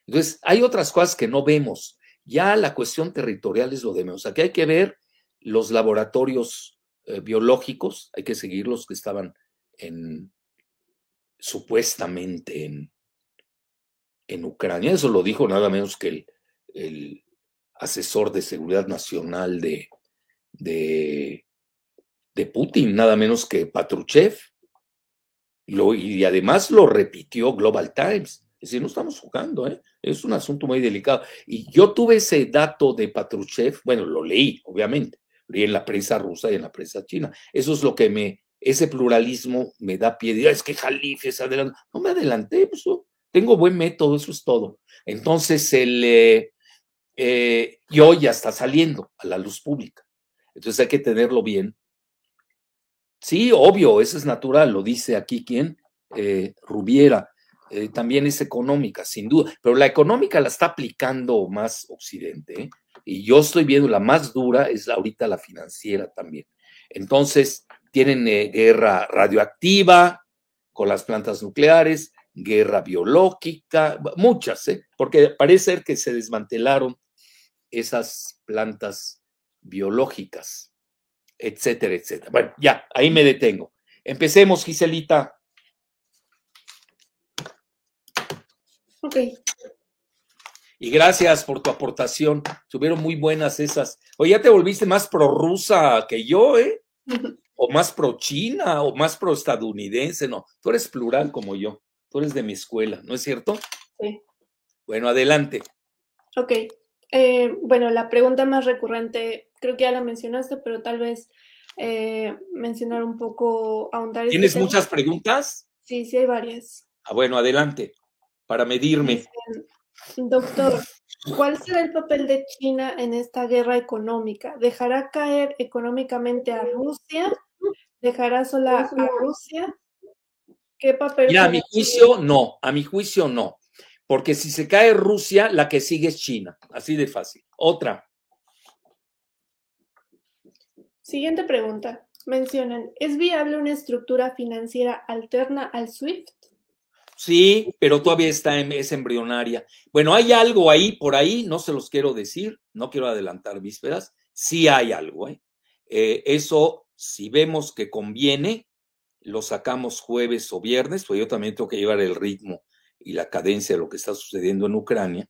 Entonces, hay otras cosas que no vemos. Ya la cuestión territorial es lo de menos. Aquí hay que ver los laboratorios eh, biológicos, hay que seguir los que estaban en supuestamente en, en Ucrania. Eso lo dijo nada menos que el el asesor de seguridad nacional de, de, Putin, nada menos que Patruchev. Y además lo repitió Global Times. Es decir, no estamos jugando, ¿eh? es un asunto muy delicado. Y yo tuve ese dato de Patruchev, bueno, lo leí, obviamente, leí en la prensa rusa y en la prensa china. Eso es lo que me ese pluralismo me da pie. Es que Jalife es adelante. No me adelanté, pues, tengo buen método, eso es todo. Entonces, el, eh, eh, y hoy ya está saliendo a la luz pública. Entonces hay que tenerlo bien. Sí, obvio, eso es natural, lo dice aquí quien, eh, Rubiera. también es económica, sin duda, pero la económica la está aplicando más Occidente. Y yo estoy viendo la más dura es ahorita la financiera también. Entonces, tienen guerra radioactiva con las plantas nucleares, guerra biológica, muchas, ¿eh? porque parece ser que se desmantelaron esas plantas biológicas, etcétera, etcétera. Bueno, ya, ahí me detengo. Empecemos, Giselita. Ok. Y gracias por tu aportación. Estuvieron muy buenas esas. Oye, ya te volviste más prorrusa que yo, ¿eh? [LAUGHS] O más pro China, o más pro estadounidense. No, tú eres plural como yo. Tú eres de mi escuela, ¿no es cierto? Sí. Bueno, adelante. Ok. Eh, bueno, la pregunta más recurrente, creo que ya la mencionaste, pero tal vez eh, mencionar un poco, ahondar. Este ¿Tienes muchas preguntas? Sí, sí hay varias. Ah, bueno, adelante, para medirme. Doctor, ¿cuál será el papel de China en esta guerra económica? ¿Dejará caer económicamente a Rusia? ¿Dejará sola a Rusia? ¿Qué papel? a mi juicio no, a mi juicio no. Porque si se cae Rusia, la que sigue es China. Así de fácil. Otra. Siguiente pregunta. Mencionan, ¿es viable una estructura financiera alterna al SWIFT? Sí, pero todavía está en, es embrionaria. Bueno, hay algo ahí, por ahí, no se los quiero decir, no quiero adelantar vísperas, sí hay algo. ¿eh? Eh, eso, si vemos que conviene, lo sacamos jueves o viernes, pues yo también tengo que llevar el ritmo y la cadencia de lo que está sucediendo en Ucrania.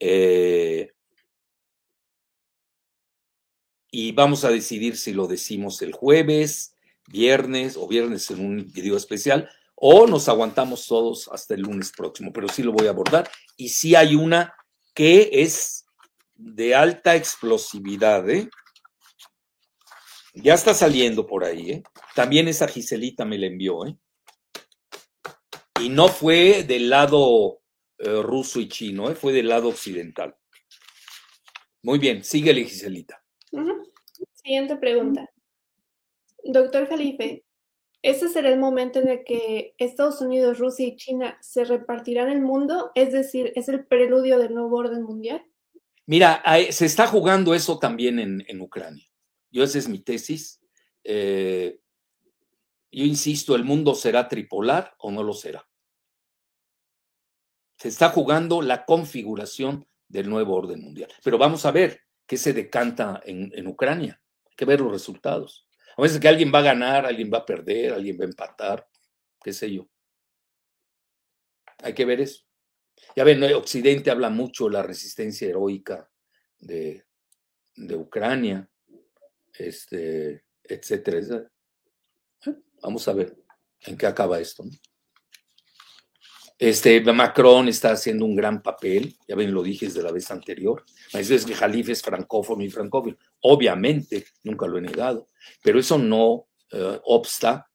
Eh, y vamos a decidir si lo decimos el jueves, viernes o viernes en un video especial o nos aguantamos todos hasta el lunes próximo, pero sí lo voy a abordar. Y sí hay una que es de alta explosividad, ¿eh? Ya está saliendo por ahí, ¿eh? También esa Giselita me la envió, ¿eh? Y no fue del lado eh, ruso y chino, ¿eh? fue del lado occidental. Muy bien, síguele, Giselita. Siguiente pregunta. Doctor Jalife, ¿este será el momento en el que Estados Unidos, Rusia y China se repartirán el mundo? Es decir, ¿es el preludio del nuevo orden mundial? Mira, se está jugando eso también en Ucrania. Yo esa es mi tesis. Eh, yo insisto, ¿el mundo será tripolar o no lo será? Se está jugando la configuración del nuevo orden mundial. Pero vamos a ver qué se decanta en, Ucrania. Hay que ver los resultados. A veces que alguien va a ganar, alguien va a perder, alguien va a empatar, qué sé yo. Hay que ver eso. Ya ven, Occidente habla mucho de la resistencia heroica de, de Ucrania este, etcétera. Vamos a ver en qué acaba esto. Este, Macron está haciendo un gran papel, ya ven, lo dije desde la vez anterior. Eso es que Jalife es francófono y francófono. Obviamente, nunca lo he negado, pero eso no eh, obsta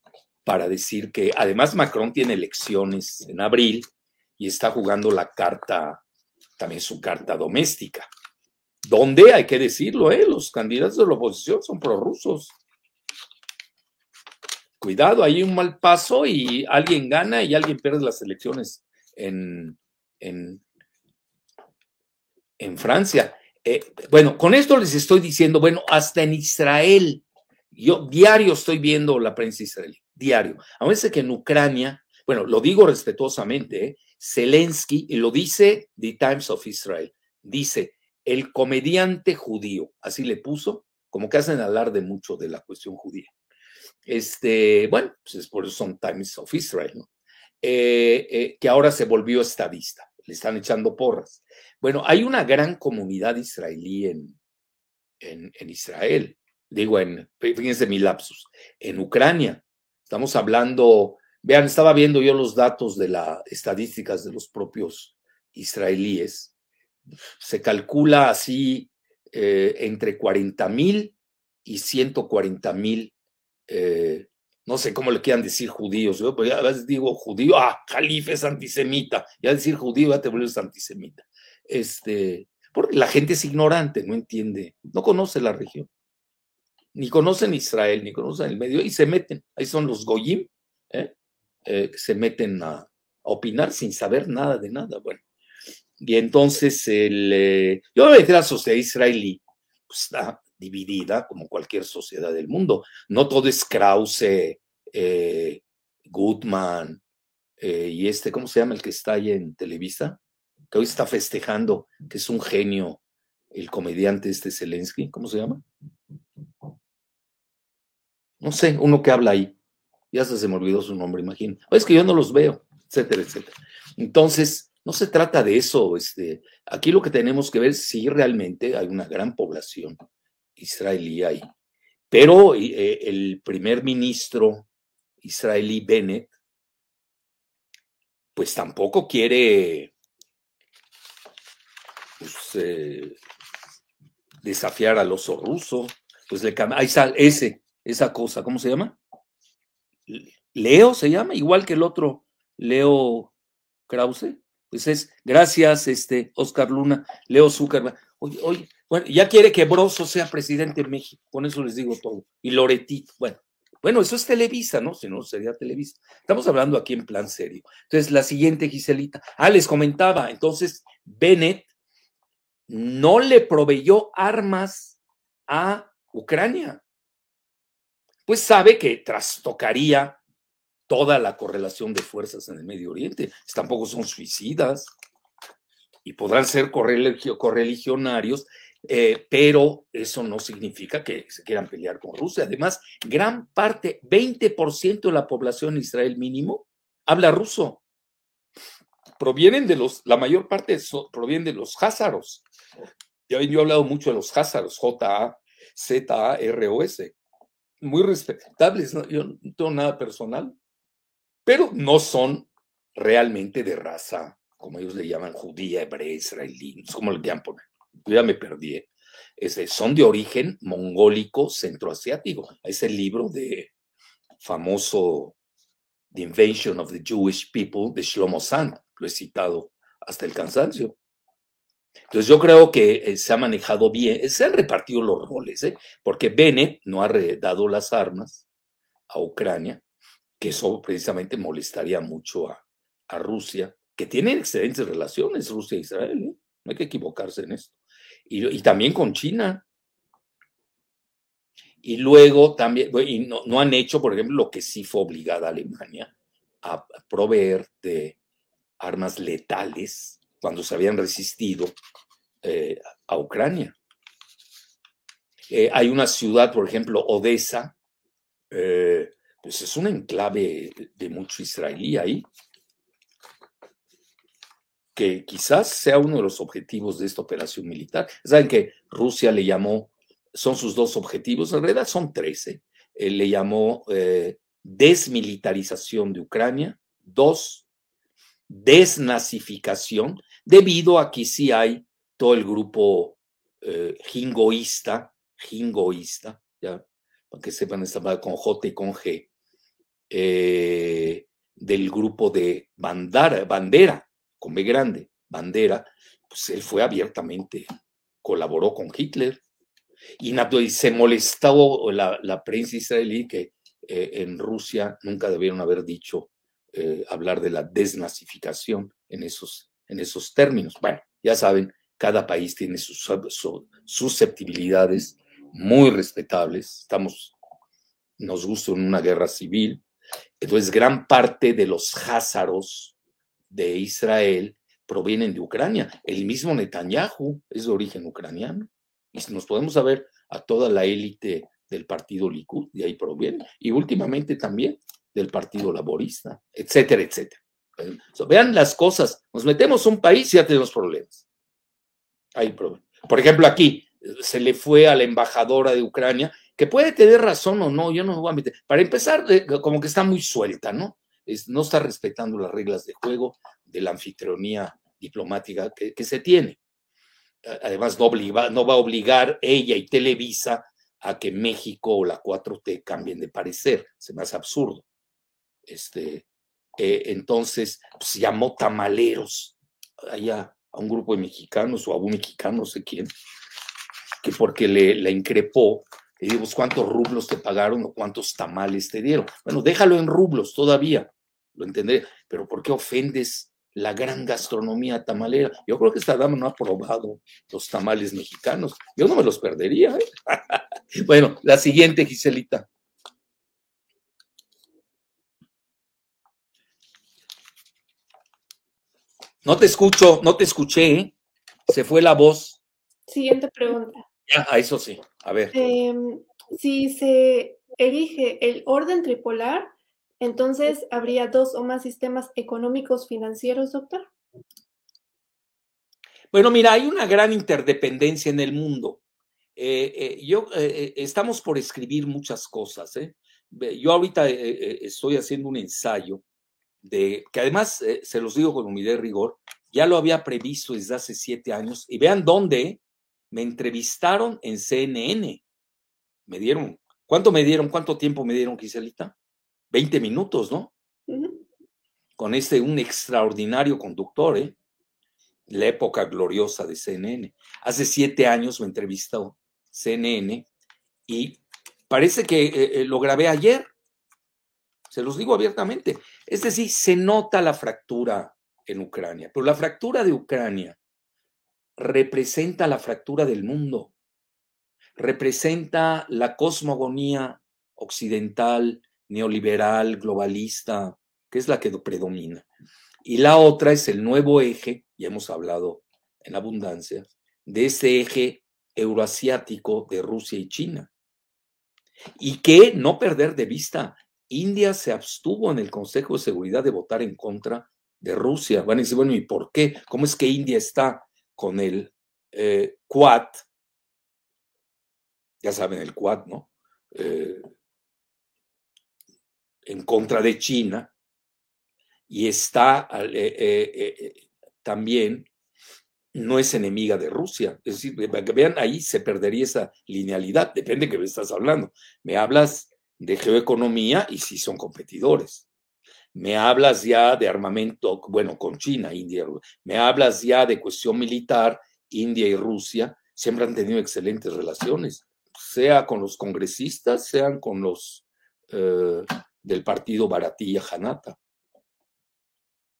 para decir que además Macron tiene elecciones en abril y está jugando la carta, también su carta doméstica donde hay que decirlo, ¿eh? los candidatos de la oposición son prorrusos. Cuidado, hay un mal paso y alguien gana y alguien pierde las elecciones en, en, Francia. Eh, bueno, con esto les estoy diciendo, bueno, hasta en Israel, yo diario estoy viendo la prensa israelí, diario. A veces que en Ucrania, bueno, lo digo respetuosamente, ¿eh? Zelensky, y lo dice The Times of Israel, dice, el comediante judío, así le puso, como que hacen alarde mucho de la cuestión judía. Este, bueno, pues es por eso son Times of Israel, ¿no? Eh, eh, que ahora se volvió estadista, le están echando porras. Bueno, hay una gran comunidad israelí en, en, Israel, digo, en, fíjense mi lapsus, en Ucrania. Estamos hablando, vean, estaba viendo yo los datos de las estadísticas de los propios israelíes se calcula así eh, entre 40 mil y 140 mil eh, no sé cómo le quieran decir judíos, yo pues a veces digo judío, ah, califa es antisemita, ya decir judío ya te vuelves antisemita. Este, porque la gente es ignorante, no entiende, no conoce la región, ni conocen Israel, ni conocen el medio, y se meten, ahí son los goyim, ¿eh? Eh, se meten a, opinar sin saber nada de nada, bueno. Y entonces el, eh, yo me la sociedad israelí pues, está dividida como cualquier sociedad del mundo. No todo es Krause, eh, Goodman eh, y este, ¿cómo se llama el que está ahí en Televisa? Que hoy está festejando, que es un genio, el comediante este Zelensky, ¿cómo se llama? No sé, uno que habla ahí. Ya se me olvidó su nombre, imagino. Es que yo no los veo, etcétera, etcétera. Entonces, no se trata de eso. Este, aquí lo que tenemos que ver si realmente hay una gran población israelí ahí. Pero eh, el primer ministro israelí Bennett, pues tampoco quiere pues, eh, desafiar al oso ruso. Pues le ahí sale ese, esa cosa, ¿cómo se llama? Leo se llama, igual que el otro Leo Krause. Pues es, gracias, este, Oscar Luna, Leo Zuckerberg. Oye, oye, bueno, ya quiere que Broso sea presidente de México, con eso les digo todo. Y Loretito, bueno. Bueno, eso es Televisa, ¿no? Si no, sería Televisa. Estamos hablando aquí en plan serio. Entonces, la siguiente, Giselita. Ah, les comentaba, entonces, Bennett no le proveyó armas a Ucrania. Pues sabe que trastocaría toda la correlación de fuerzas en el Medio Oriente. Tampoco son suicidas y podrán ser correligionarios, eh, pero eso no significa que se quieran pelear con Rusia. Además, gran parte, 20% de la población Israel mínimo, habla ruso. Provienen de los, la mayor parte provienen de los házaros. Ya yo he hablado mucho de los házaros, J-A-Z-A-R-O-S. Muy respetables, yo no tengo nada personal, pero no son realmente de raza, como ellos le llaman, judía, hebrea, israelí, cómo le llaman poner. Yo ya me perdí. ¿eh? son de origen mongólico centroasiático. Es el libro de famoso The Invasion of the Jewish People de Shlomo Sand. Lo he citado hasta el cansancio. Entonces yo creo que eh, se ha manejado bien, se han repartido los roles, ¿eh? porque Bennett no ha dado las armas a Ucrania, que eso precisamente molestaría mucho a, Rusia, que tienen excelentes relaciones Rusia e Israel, ¿eh? no hay que equivocarse en esto. Y, también con China. Y luego también, y no, han hecho, por ejemplo, lo que sí fue obligada a Alemania a proveer de armas letales cuando se habían resistido eh, a Ucrania. Eh, hay una ciudad, por ejemplo, Odessa, pues es un enclave de mucho israelí ahí, que quizás sea uno de los objetivos de esta operación militar. Saben que Rusia le llamó, son sus dos objetivos, en realidad son trece. Él le llamó eh, desmilitarización de Ucrania, dos, desnazificación, debido a que sí hay todo el grupo eh, jingoísta, jingoísta, ya, para que sepan esta con J y con G, eh, del grupo de Bandera, con B grande, Bandera, pues él fue abiertamente, colaboró con Hitler. Y, se molestó la, la prensa israelí que eh, en Rusia nunca debieron haber dicho eh, hablar de la desnazificación en esos, en esos términos. Bueno, ya saben, cada país tiene sus susceptibilidades muy respetables. Estamos, nos gusta en una guerra civil, entonces, gran parte de los házaros de Israel provienen de Ucrania. El mismo Netanyahu es de origen ucraniano. Y nos podemos saber a toda la élite del partido Likud, de ahí proviene. Y últimamente también del partido laborista, etcétera, etcétera. vean las cosas. Nos metemos un país y ya tenemos problemas. Hay problemas. Por ejemplo, aquí se le fue a la embajadora de Ucrania que puede tener razón o no, yo no voy a meter. Para empezar, como que está muy suelta, ¿no? Es, no está respetando las reglas de juego de la anfitrionía diplomática que, se tiene. Además, no, no va a obligar ella y Televisa a que México o la 4T cambien de parecer. Se me hace absurdo. Este, eh, entonces, pues llamó tamaleros allá a un grupo de mexicanos o a un mexicano, no sé quién, que porque le, le increpó, le digo, pues, ¿cuántos rublos te pagaron o cuántos tamales te dieron? Bueno, déjalo en rublos todavía, lo entenderé, pero ¿por qué ofendes la gran gastronomía tamalera? Yo creo que esta dama no ha probado los tamales mexicanos, yo no me los perdería. ¿eh? [LAUGHS] bueno, la siguiente, Giselita. No te escucho, no te escuché, ¿eh? se fue la voz. Siguiente pregunta. Ya, a eso sí, a ver. Em, si se elige el orden tripolar, entonces habría dos o más sistemas económicos financieros, doctor. Bueno, mira, hay una gran interdependencia en el mundo. Eh, eh, yo estamos por escribir muchas cosas. Yo ahorita estoy haciendo un ensayo de que además se los digo con humildad y rigor, ya lo había previsto desde hace siete años y vean dónde me entrevistaron en CNN. Me dieron, ¿cuánto me dieron? ¿Cuánto tiempo me dieron, Giselita? Veinte minutos, ¿no? Con este, un extraordinario conductor, ¿eh? La época gloriosa de CNN. Hace siete años me entrevistó CNN y parece que eh, eh, lo grabé ayer. Se los digo abiertamente. Es decir, se nota la fractura en Ucrania, pero la fractura de Ucrania representa la fractura del mundo, representa la cosmogonía occidental, neoliberal, globalista, que es la que predomina. Y la otra es el nuevo eje, ya hemos hablado en abundancia, de ese eje euroasiático de Rusia y China. Y que no perder de vista, India se abstuvo en el Consejo de Seguridad de votar en contra de Rusia. Van a decir, bueno, ¿y por qué? ¿Cómo es que India está con el eh, Quad, ya saben, el Quad, ¿no? Eh, en contra de China y está eh, también, no es enemiga de Rusia. Es decir, vean, ahí se perdería esa linealidad, depende de qué me estás hablando. Me hablas de geoeconomía y si son competidores me hablas ya de armamento, bueno, con China, India, me hablas ya de cuestión militar, India y Rusia siempre han tenido excelentes relaciones, sea con los congresistas, sean con los eh, del partido Baratilla Janata,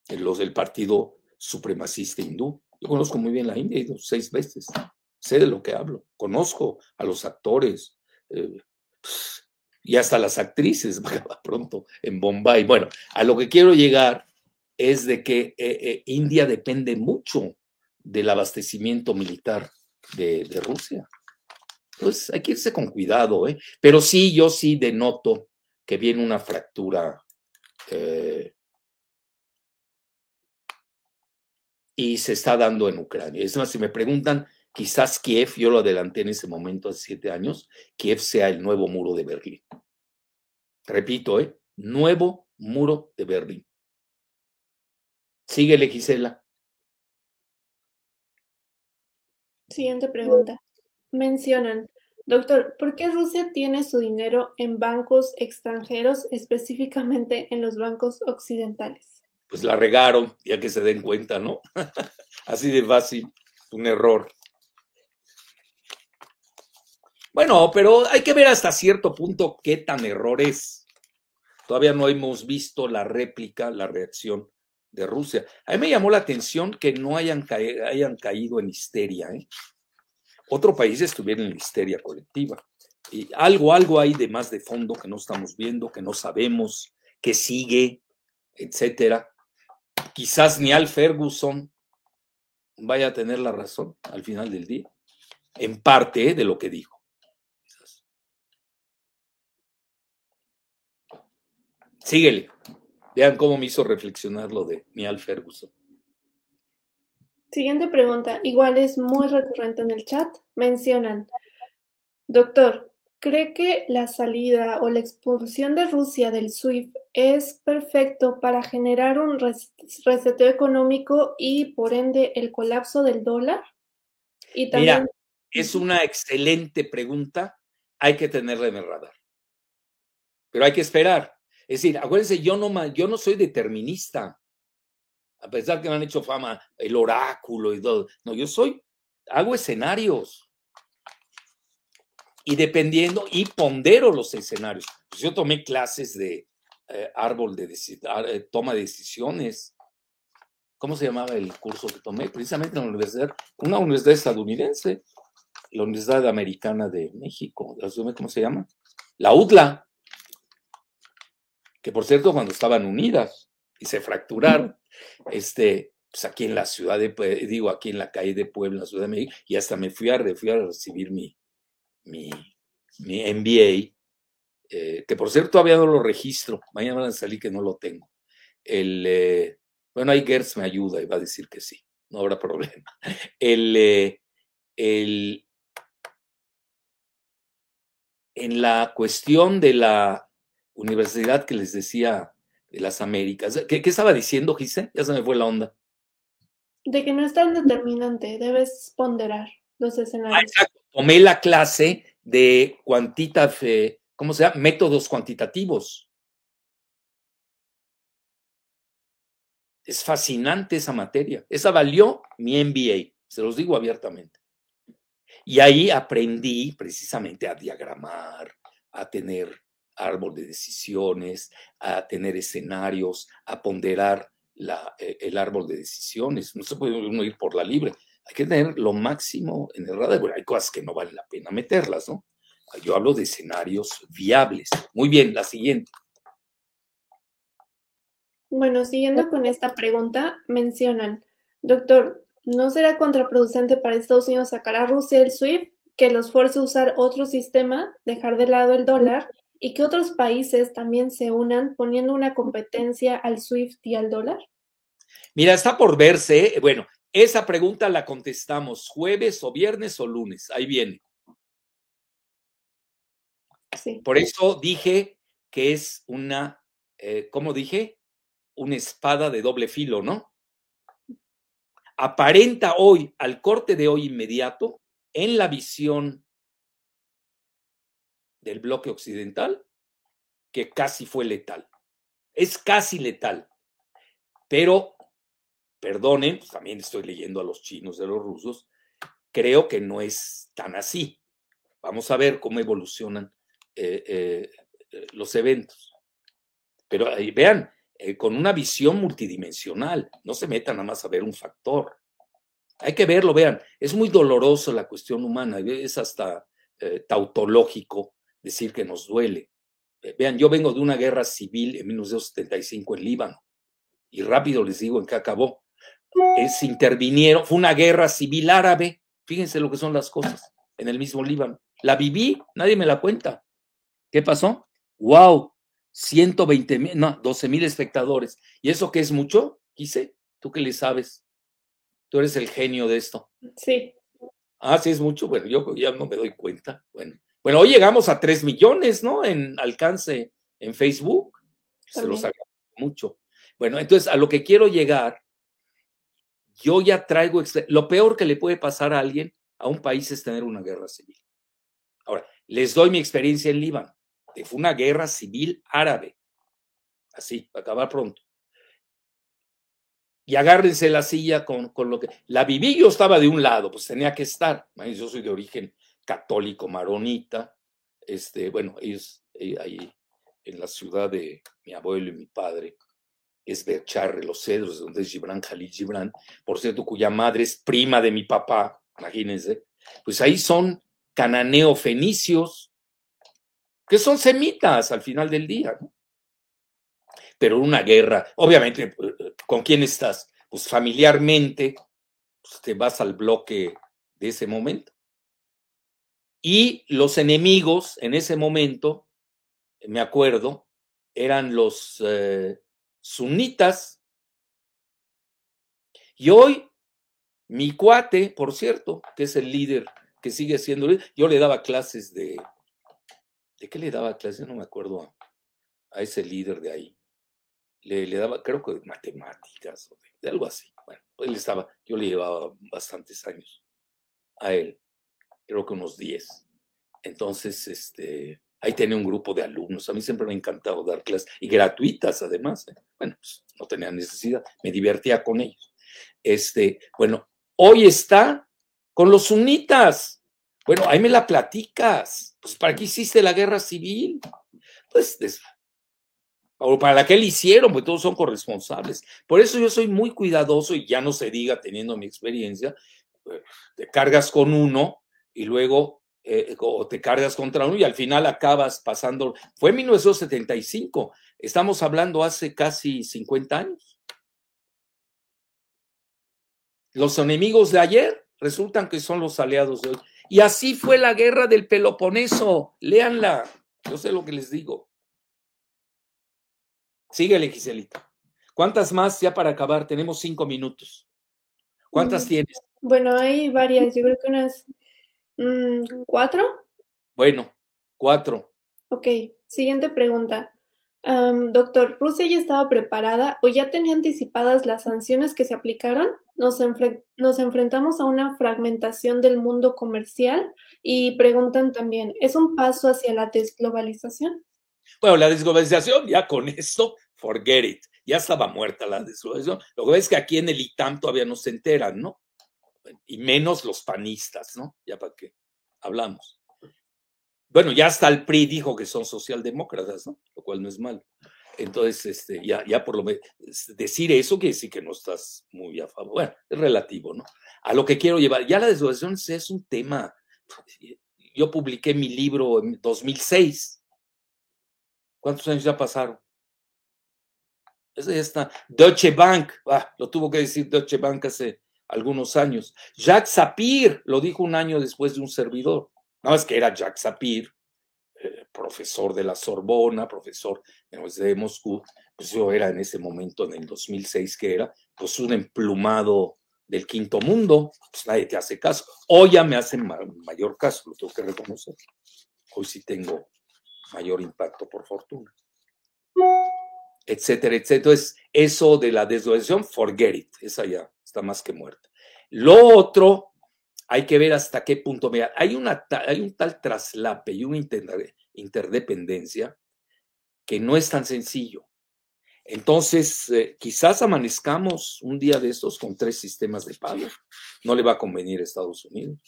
los del partido supremacista hindú. Yo conozco muy bien la India, he ido seis veces, sé de lo que hablo, conozco a los actores. Eh, y hasta las actrices [LAUGHS] pronto en Bombay. Bueno, a lo que quiero llegar es de que eh, eh, India depende mucho del abastecimiento militar de, Rusia. Pues hay que irse con cuidado, ¿eh? Pero sí, yo sí denoto que viene una fractura eh, y se está dando en Ucrania. Es más, si me preguntan, quizás Kiev, yo lo adelanté en ese momento hace siete años, Kiev sea el nuevo muro de Berlín. Repito, ¿eh? Nuevo muro de Berlín. Síguele, Gisela. Siguiente pregunta. Mencionan, doctor, ¿por qué Rusia tiene su dinero en bancos extranjeros, específicamente en los bancos occidentales? Pues la regaron, ya que se den cuenta, ¿no? [LAUGHS] Así de fácil, un error. Bueno, pero hay que ver hasta cierto punto qué tan error es. Todavía no hemos visto la réplica, la reacción de Rusia. A mí me llamó la atención que no hayan, hayan caído en histeria. ¿eh? Otro país estuviera en histeria colectiva. Y algo, algo hay de más de fondo que no estamos viendo, que no sabemos, que sigue, etcétera. Quizás ni Al Ferguson vaya a tener la razón al final del día, en parte ¿eh? de lo que dijo. Síguele. Vean cómo me hizo reflexionar lo de Niall Ferguson. Siguiente pregunta, igual es muy recurrente en el chat. Mencionan, doctor, ¿cree que la salida o la expulsión de Rusia del SWIFT es perfecto para generar un reseteo económico y por ende el colapso del dólar? Y también... Mira, es una excelente pregunta hay que tenerla en el radar. Pero hay que esperar. Es decir, acuérdense, yo no, yo no soy determinista. A pesar que me han hecho fama el oráculo y todo. No, yo soy, hago escenarios. Y dependiendo, y pondero los escenarios. Pues yo tomé clases de eh, árbol de eh, toma de decisiones. ¿Cómo se llamaba el curso que tomé? Precisamente en la universidad, una universidad estadounidense, la Universidad Americana de México, ¿cómo se llama? La UDLA, que por cierto cuando estaban unidas y se fracturaron, este, pues aquí en la ciudad de, digo, aquí en la calle de Puebla, la Ciudad de México, y hasta me fui a, fui a recibir mi, mi, mi MBA, eh, que por cierto todavía no lo registro, mañana van a salir que no lo tengo. El, eh, bueno, ahí Gertz me ayuda y va a decir que sí, no habrá [LAUGHS] problema. El, eh, el, en la cuestión de la universidad que les decía de las Américas, ¿qué, qué estaba diciendo, Gise? Ya se me fue la onda. De que no es tan determinante, debes ponderar los escenarios. Ah, exacto. Tomé la clase de quantitative, ¿cómo se llama? Métodos cuantitativos. Es fascinante esa materia. Esa valió mi MBA, se los digo abiertamente. Y ahí aprendí precisamente a diagramar, a tener árbol de decisiones, a tener escenarios, a ponderar eh, el árbol de decisiones. No se puede uno ir por la libre. Hay que tener lo máximo en el radar. Hay cosas que no vale la pena meterlas, ¿no? Yo hablo de escenarios viables. Muy bien, la siguiente. Bueno, siguiendo con esta pregunta, mencionan, doctor, ¿no será contraproducente para Estados Unidos sacar a Rusia el SWIFT, que los fuerce a usar otro sistema, dejar de lado el dólar y que otros países también se unan poniendo una competencia al SWIFT y al dólar? Mira, está por verse, bueno, esa pregunta la contestamos jueves o viernes o lunes, ahí viene. Por eso dije que es una, eh, ¿cómo dije? Una espada de doble filo, ¿no? Aparenta hoy, al corte de hoy inmediato, en la visión del bloque occidental, que casi fue letal. Es casi letal. Pero, perdonen, pues, también estoy leyendo a los chinos, de los rusos, creo que no es tan así. Vamos a ver cómo evolucionan eh, eh, eh, los eventos. Pero vean, con una visión multidimensional, no se metan nada más a ver un factor. Hay que verlo, vean, es muy doloroso la cuestión humana, es hasta tautológico decir que nos duele. vean, yo vengo de una guerra civil en 1975 en Líbano y rápido les digo en qué acabó. Es intervinieron, fue una guerra civil árabe, fíjense lo que son las cosas, en el mismo Líbano. La viví, nadie me la cuenta. ¿Qué pasó? ¡Wow! 120 mil, no, 12 mil espectadores. ¿Y eso qué es mucho? Quise, ¿tú qué le sabes? Tú eres el genio de esto. Sí. Ah, sí es mucho. Bueno, yo ya no me doy cuenta. Bueno, bueno hoy llegamos a 3 millones, ¿no? En alcance en Facebook. Se los agradezco mucho. Bueno, entonces a lo que quiero llegar, yo ya traigo, lo peor que le puede pasar a alguien, a un país, es tener una guerra civil. Ahora, les doy mi experiencia en Líbano fue una guerra civil árabe. Así, para acabar pronto. Y agárrense la silla con, con, lo que... La viví, yo estaba de un lado, pues tenía que estar. Yo soy de origen católico maronita. Este, bueno, ellos eh, ahí en la ciudad de mi abuelo y mi padre, es Bercharre, Los Cedros, donde es Gibran Khalil Gibran, por cierto, cuya madre es prima de mi papá, imagínense. Pues ahí son cananeo fenicios, que son semitas al final del día. ¿no? Pero una guerra, obviamente, eh, eh, ¿con quién estás? Pues familiarmente, pues te vas al bloque de ese momento. Y los enemigos en ese momento, me acuerdo, eran los eh, sunitas. Y hoy, mi cuate, por cierto, que es el líder, que sigue siendo, yo le daba clases de, ¿De qué le daba clase? No me acuerdo a, ese líder de ahí. Le, daba, creo que de matemáticas o de, algo así. Bueno, pues él estaba, yo le llevaba bastantes años a él, creo que unos 10. Entonces, este, ahí tenía un grupo de alumnos. A mí siempre me ha encantado dar clases y gratuitas además. ¿eh? Bueno, pues no tenía necesidad, me divertía con ellos. Este, bueno, hoy está con los sunitas. Bueno, ahí me la platicas. Pues, ¿para qué hiciste la guerra civil? Pues, o para la que le hicieron, pues todos son corresponsables. Por eso yo soy muy cuidadoso y ya no se diga teniendo mi experiencia, eh, te cargas con uno y luego eh, o te cargas contra uno y al final acabas pasando. Fue en 1975, estamos hablando hace casi 50 años. Los enemigos de ayer resultan que son los aliados de hoy. Y así fue la guerra del Peloponeso. Léanla, yo sé lo que les digo. Síguele, Giselita. ¿Cuántas más ya para acabar? Tenemos cinco minutos. ¿Cuántas mm, tienes? Bueno, hay varias, yo creo que unas ¿Cuatro? Bueno, cuatro. Ok, siguiente pregunta. doctor, ¿Rusia ya estaba preparada o ya tenía anticipadas las sanciones que se aplicaron? Nos, nos, enfrentamos a una fragmentación del mundo comercial y preguntan también, ¿es un paso hacia la desglobalización? Bueno, la desglobalización, ya con esto, forget it. Ya estaba muerta la desglobalización. Lo que ves es que aquí en el ITAM todavía no se enteran, ¿no? Y menos los panistas, ¿no? Ya para qué hablamos. Bueno, ya hasta el PRI dijo que son socialdemócratas, ¿no? Lo cual no es malo. Entonces, este, ya, ya por lo menos, decir eso quiere decir que no estás muy a favor. Bueno, es relativo, ¿no? A lo que quiero llevar, ya la desolación es un tema. Yo publiqué mi libro en 2006. ¿Cuántos años ya pasaron? Ese ya está. Deutsche Bank, ah, lo tuvo que decir Deutsche Bank hace algunos años. Jacques Sapir lo dijo un año después de un servidor. No es que era Jacques Sapir, eh, profesor de la Sorbona, profesor de Moscú, pues yo era en ese momento, en el 2006 que era, pues un emplumado del quinto mundo, pues nadie te hace caso. Hoy ya me hacen mayor caso, lo tengo que reconocer. Hoy sí tengo mayor impacto por fortuna. Etcétera, etcétera. Entonces, eso de la desolación, forget it, esa ya está más que muerta. Lo otro, hay que ver hasta qué punto, mira, hay, un tal traslape y una interdependencia que no es tan sencillo. Entonces, eh, quizás amanezcamos un día de estos con tres sistemas de pago. No le va a convenir a Estados Unidos.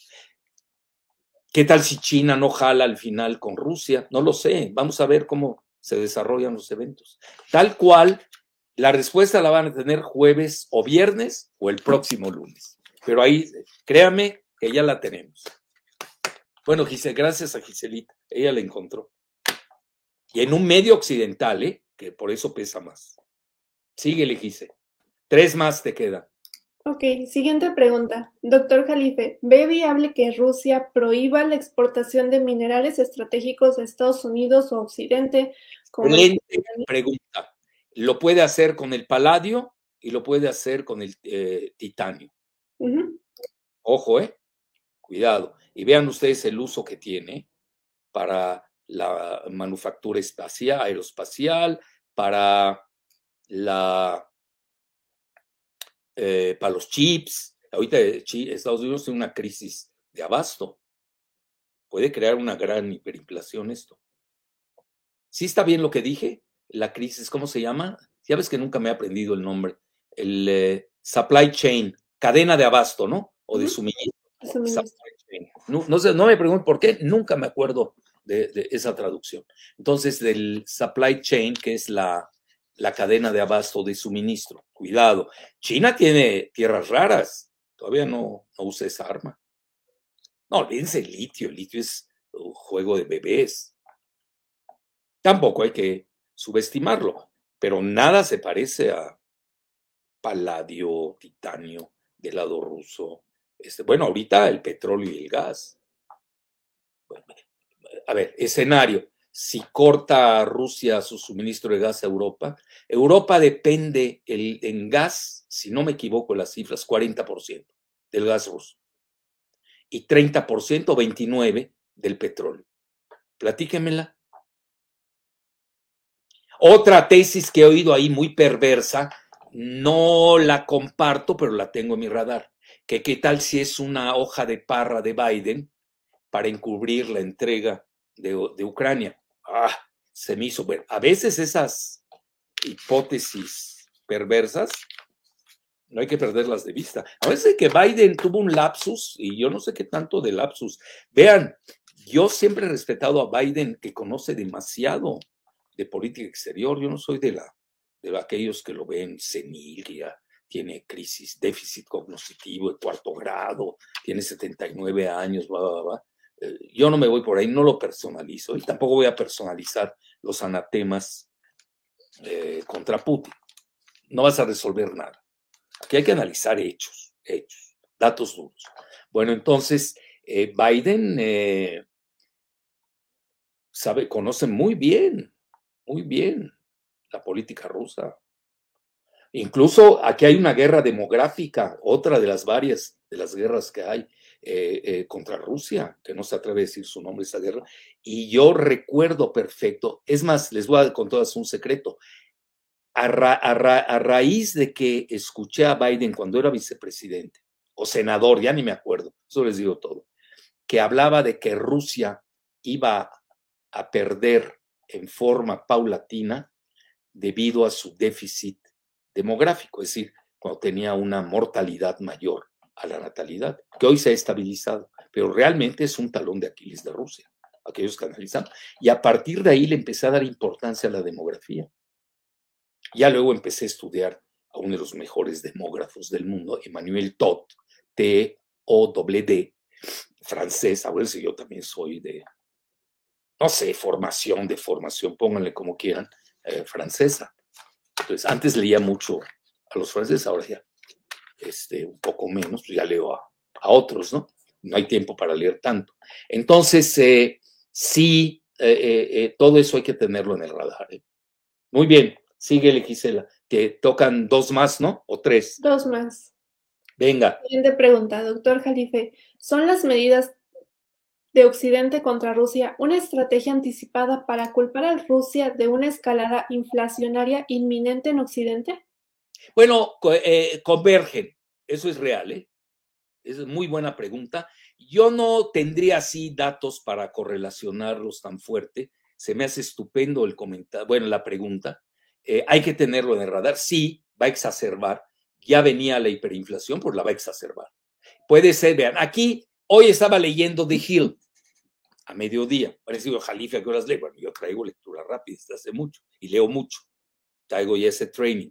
¿Qué tal si China no jala al final con Rusia? No lo sé. Vamos a ver cómo se desarrollan los eventos. Tal cual la respuesta la van a tener jueves o viernes o el próximo lunes. Pero ahí, créame que ya la tenemos. Bueno, Giselle, gracias a Giselita, ella la encontró. Y en un medio occidental, ¿eh? que por eso pesa más. Síguele, Giselle. Tres más te quedan. Ok, siguiente pregunta. Doctor Jalife, ¿ve viable que Rusia prohíba la exportación de minerales estratégicos a Estados Unidos o Occidente? Como pregunta lo puede hacer con el paladio y lo puede hacer con el eh, titanio. Ojo, ¿eh? Cuidado. Y vean ustedes el uso que tiene para la manufactura espacial, aeroespacial, para la eh, para los chips. Ahorita eh, Estados Unidos tiene una crisis de abasto. Puede crear una gran hiperinflación esto. ¿Sí está bien lo que dije? La crisis, ¿cómo se llama? Ya ves que nunca me he aprendido el nombre. El eh, supply chain, cadena de abasto, ¿no? O de suministro. No, sé, no me pregunto por qué, nunca me acuerdo de, esa traducción. Entonces, del supply chain, que es la, la cadena de abasto de suministro. Cuidado. China tiene tierras raras. Todavía no, no usa esa arma. No, olvídense el litio. El litio es un juego de bebés. Tampoco hay que subestimarlo, pero nada se parece a paladio, titanio del lado ruso. Este, bueno, ahorita el petróleo y el gas. a ver, escenario. Si corta Rusia su suministro de gas a Europa, Europa depende en gas, si no me equivoco las cifras, 40% del gas ruso y 30% 29% del petróleo. Platíquemela. Otra tesis que he oído ahí muy perversa, no la comparto, pero la tengo en mi radar, que qué tal si es una hoja de parra de Biden para encubrir la entrega de, de Ucrania. Ah, se me hizo ver. A veces esas hipótesis perversas no hay que perderlas de vista. A veces que Biden tuvo un lapsus, y yo no sé qué tanto de lapsus. Vean, yo siempre he respetado a Biden, que conoce demasiado de política exterior. Yo no soy de, la, de aquellos que lo ven senil, tiene crisis, déficit cognitivo de cuarto grado, tiene 79 años, bla, bla, bla. Eh, yo no me voy por ahí, no lo personalizo y tampoco voy a personalizar los anatemas eh, contra Putin. No vas a resolver nada. Aquí hay que analizar hechos, hechos, datos duros. Bueno, entonces, eh, Biden sabe, conoce muy bien, muy bien la política rusa. Incluso aquí hay una guerra demográfica, otra de las varias de las guerras que hay eh, eh, contra Rusia, que no se atreve a decir su nombre esa guerra. Y yo recuerdo perfecto, es más, les voy a contar un secreto. A, a raíz de que escuché a Biden cuando era vicepresidente o senador, ya ni me acuerdo, eso les digo todo, que hablaba de que Rusia iba a perder en forma paulatina debido a su déficit demográfico, es decir, cuando tenía una mortalidad mayor a la natalidad, que hoy se ha estabilizado, pero realmente es un talón de Aquiles de Rusia, aquellos que analizan. Y a partir de ahí le empecé a dar importancia a la demografía. Ya luego empecé a estudiar a uno de los mejores demógrafos del mundo, Emmanuel Todd, T-O-D, francés, a ver si yo también soy de, no sé, formación, de formación, pónganle como quieran, eh, francesa. Entonces, antes leía mucho a los franceses, ahora ya este, un poco menos, pues ya leo a, otros, ¿no? No hay tiempo para leer tanto. Entonces, eh, sí, eh, todo eso hay que tenerlo en el radar. Muy bien, síguele, Gisela. Te tocan dos más, ¿no? ¿O tres? Dos más. Venga. Siguiente pregunta, doctor Jalife. ¿Son las medidas de Occidente contra Rusia una estrategia anticipada para culpar a Rusia de una escalada inflacionaria inminente en Occidente? Bueno, eh, convergen, eso es real, ¿eh? Esa es muy buena pregunta. Yo no tendría así datos para correlacionarlos tan fuerte. Se me hace estupendo el comentario, bueno, la pregunta. Eh, hay que tenerlo en el radar. Sí, va a exacerbar. Ya venía la hiperinflación, pues la va a exacerbar. Puede ser, vean, aquí hoy estaba leyendo The Hill a mediodía. Parecido Jalife, ¿a qué horas leo? Bueno, yo traigo lectura rápida desde hace mucho y leo mucho. Traigo ya ese training.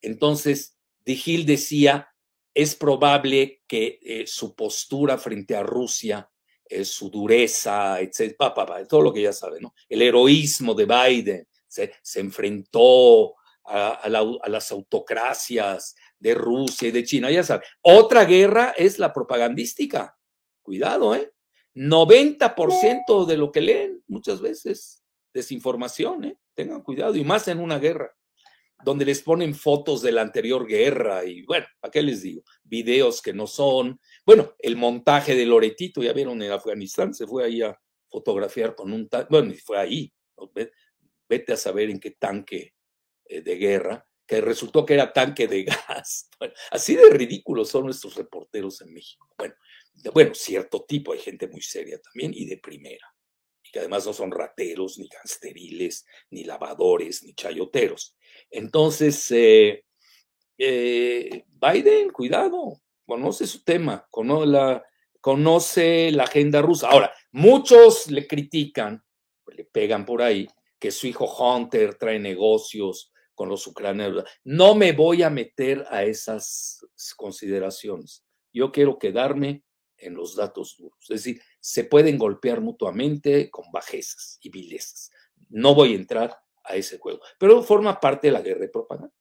Entonces, De Gil decía, es probable que eh, su postura frente a Rusia, eh, su dureza, etcétera, todo lo que ya sabe, ¿no? El heroísmo de Biden, se, enfrentó a, las autocracias de Rusia y de China, ya sabe. Otra guerra es la propagandística. Cuidado, ¿eh? 90% de lo que leen muchas veces, desinformación, ¿eh? Tengan cuidado, y más en una guerra donde les ponen fotos de la anterior guerra y bueno, ¿a qué les digo? Videos que no son. Bueno, el montaje de Loretito, ya vieron en Afganistán, se fue ahí a fotografiar con un tanque, bueno, fue ahí, vete a saber en qué tanque eh, de guerra, que resultó que era tanque de [LAUGHS] gas. así de ridículos son nuestros reporteros en México. Bueno, bueno, cierto tipo, hay gente muy seria también y de primera, y que además no son rateros, ni gansteriles, ni lavadores, ni chayoteros. Entonces, eh, eh, Biden, cuidado, conoce su tema, conoce la agenda rusa. Ahora, muchos le critican, le pegan por ahí, que su hijo Hunter trae negocios con los ucranianos. No me voy a meter a esas consideraciones. Yo quiero quedarme en los datos duros. Es decir, se pueden golpear mutuamente con bajezas y vilezas. No voy a entrar a ese juego. Pero forma parte de la guerra de propaganda,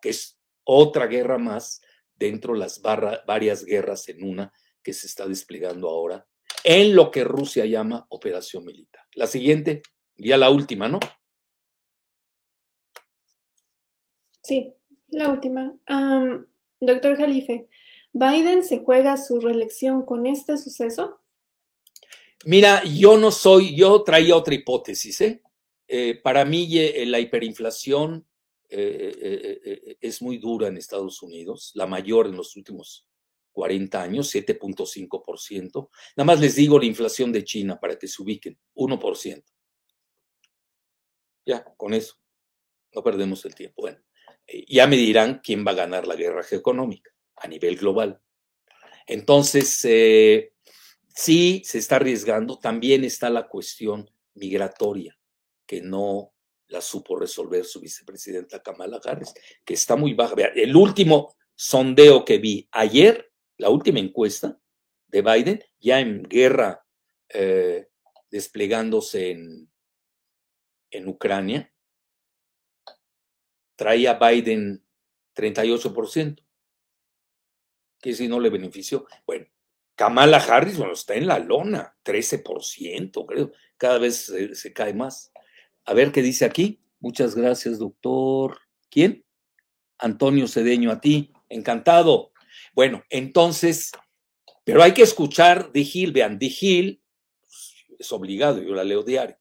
que es otra guerra más dentro de las varias guerras en una que se está desplegando ahora en lo que Rusia llama operación militar. La siguiente, ya la última, ¿no? Sí, la última. doctor Jalife, ¿Biden se juega su reelección con este suceso? Mira, yo no soy, yo traía otra hipótesis, ¿eh? Eh, para mí eh, la hiperinflación eh, es muy dura en Estados Unidos, la mayor en los últimos 40 años, 7.5%. Nada más les digo la inflación de China para que se ubiquen, 1%. Ya, con eso. No perdemos el tiempo. Bueno, eh, ya me dirán quién va a ganar la guerra geoeconómica a nivel global. Entonces, eh, sí se está arriesgando. También está la cuestión migratoria, que no la supo resolver su vicepresidenta Kamala Harris, que está muy baja. El último sondeo que vi ayer, la última encuesta de Biden, ya en guerra eh, desplegándose en, en Ucrania, traía Biden 38%, que si no le benefició. Bueno, Kamala Harris, bueno, está en la lona, 13%, creo, cada vez se, cae más. A ver qué dice aquí. Muchas gracias, doctor. ¿Quién? Antonio Cedeño, a ti. Encantado. Bueno, entonces, pero hay que escuchar de Gil, vean, de Gil es obligado, yo la leo diario.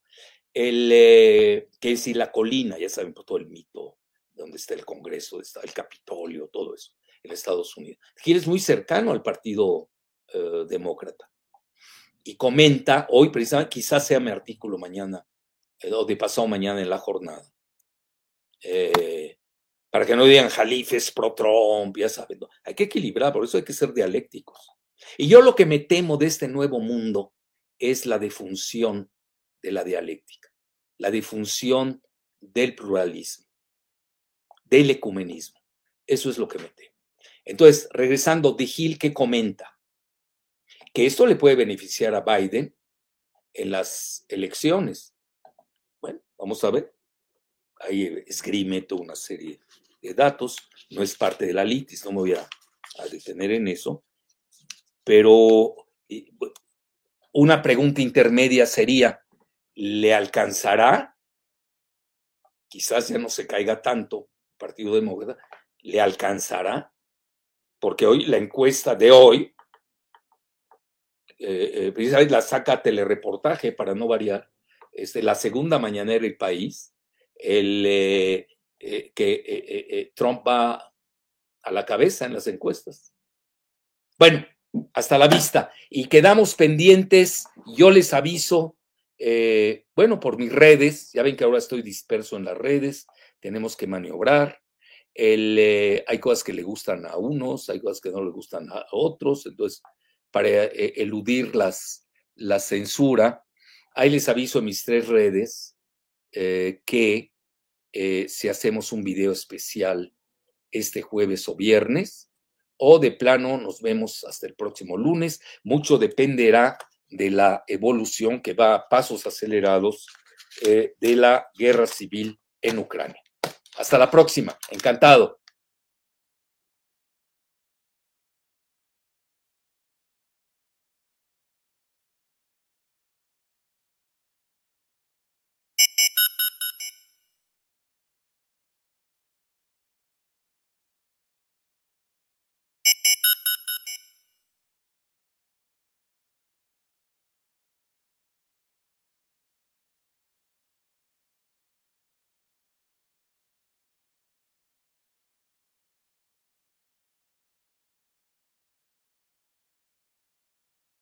El, eh, que es y la colina, ya saben, por todo el mito, donde está el Congreso, está el Capitolio, todo eso, en Estados Unidos. Gil es muy cercano al Partido eh, Demócrata. Y comenta, hoy precisamente, quizás sea mi artículo mañana, eh, o de pasado mañana en la jornada, para que no digan jalifes pro-Trump, ya saben, hay que equilibrar, por eso hay que ser dialécticos. Y yo lo que me temo de este nuevo mundo es la defunción de la dialéctica, la difunción del pluralismo, del ecumenismo. Eso es lo que me temo. Entonces, regresando de Gil, que comenta que esto le puede beneficiar a Biden en las elecciones. Bueno, vamos a ver. Ahí esgrime toda una serie de datos. No es parte de la litis, no me voy a, a detener en eso. Pero una pregunta intermedia sería, ¿le alcanzará? Quizás ya no se caiga tanto el Partido Demócrata, ¿le alcanzará? Porque hoy la encuesta de hoy, eh, eh la saca telereportaje para no variar, es de la segunda mañanera del país, el, eh, eh, que Trump va a la cabeza en las encuestas. Bueno, hasta la vista. Y quedamos pendientes, yo les aviso, eh, bueno, por mis redes, ya ven que ahora estoy disperso en las redes, tenemos que maniobrar. Eh, hay cosas que le gustan a unos, hay cosas que no le gustan a otros, entonces, para eh, eludir las, la censura, ahí les aviso en mis tres redes que si hacemos un video especial este jueves o viernes, o de plano nos vemos hasta el próximo lunes. Mucho dependerá de la evolución que va a pasos acelerados eh, de la guerra civil en Ucrania. Hasta la próxima. Encantado.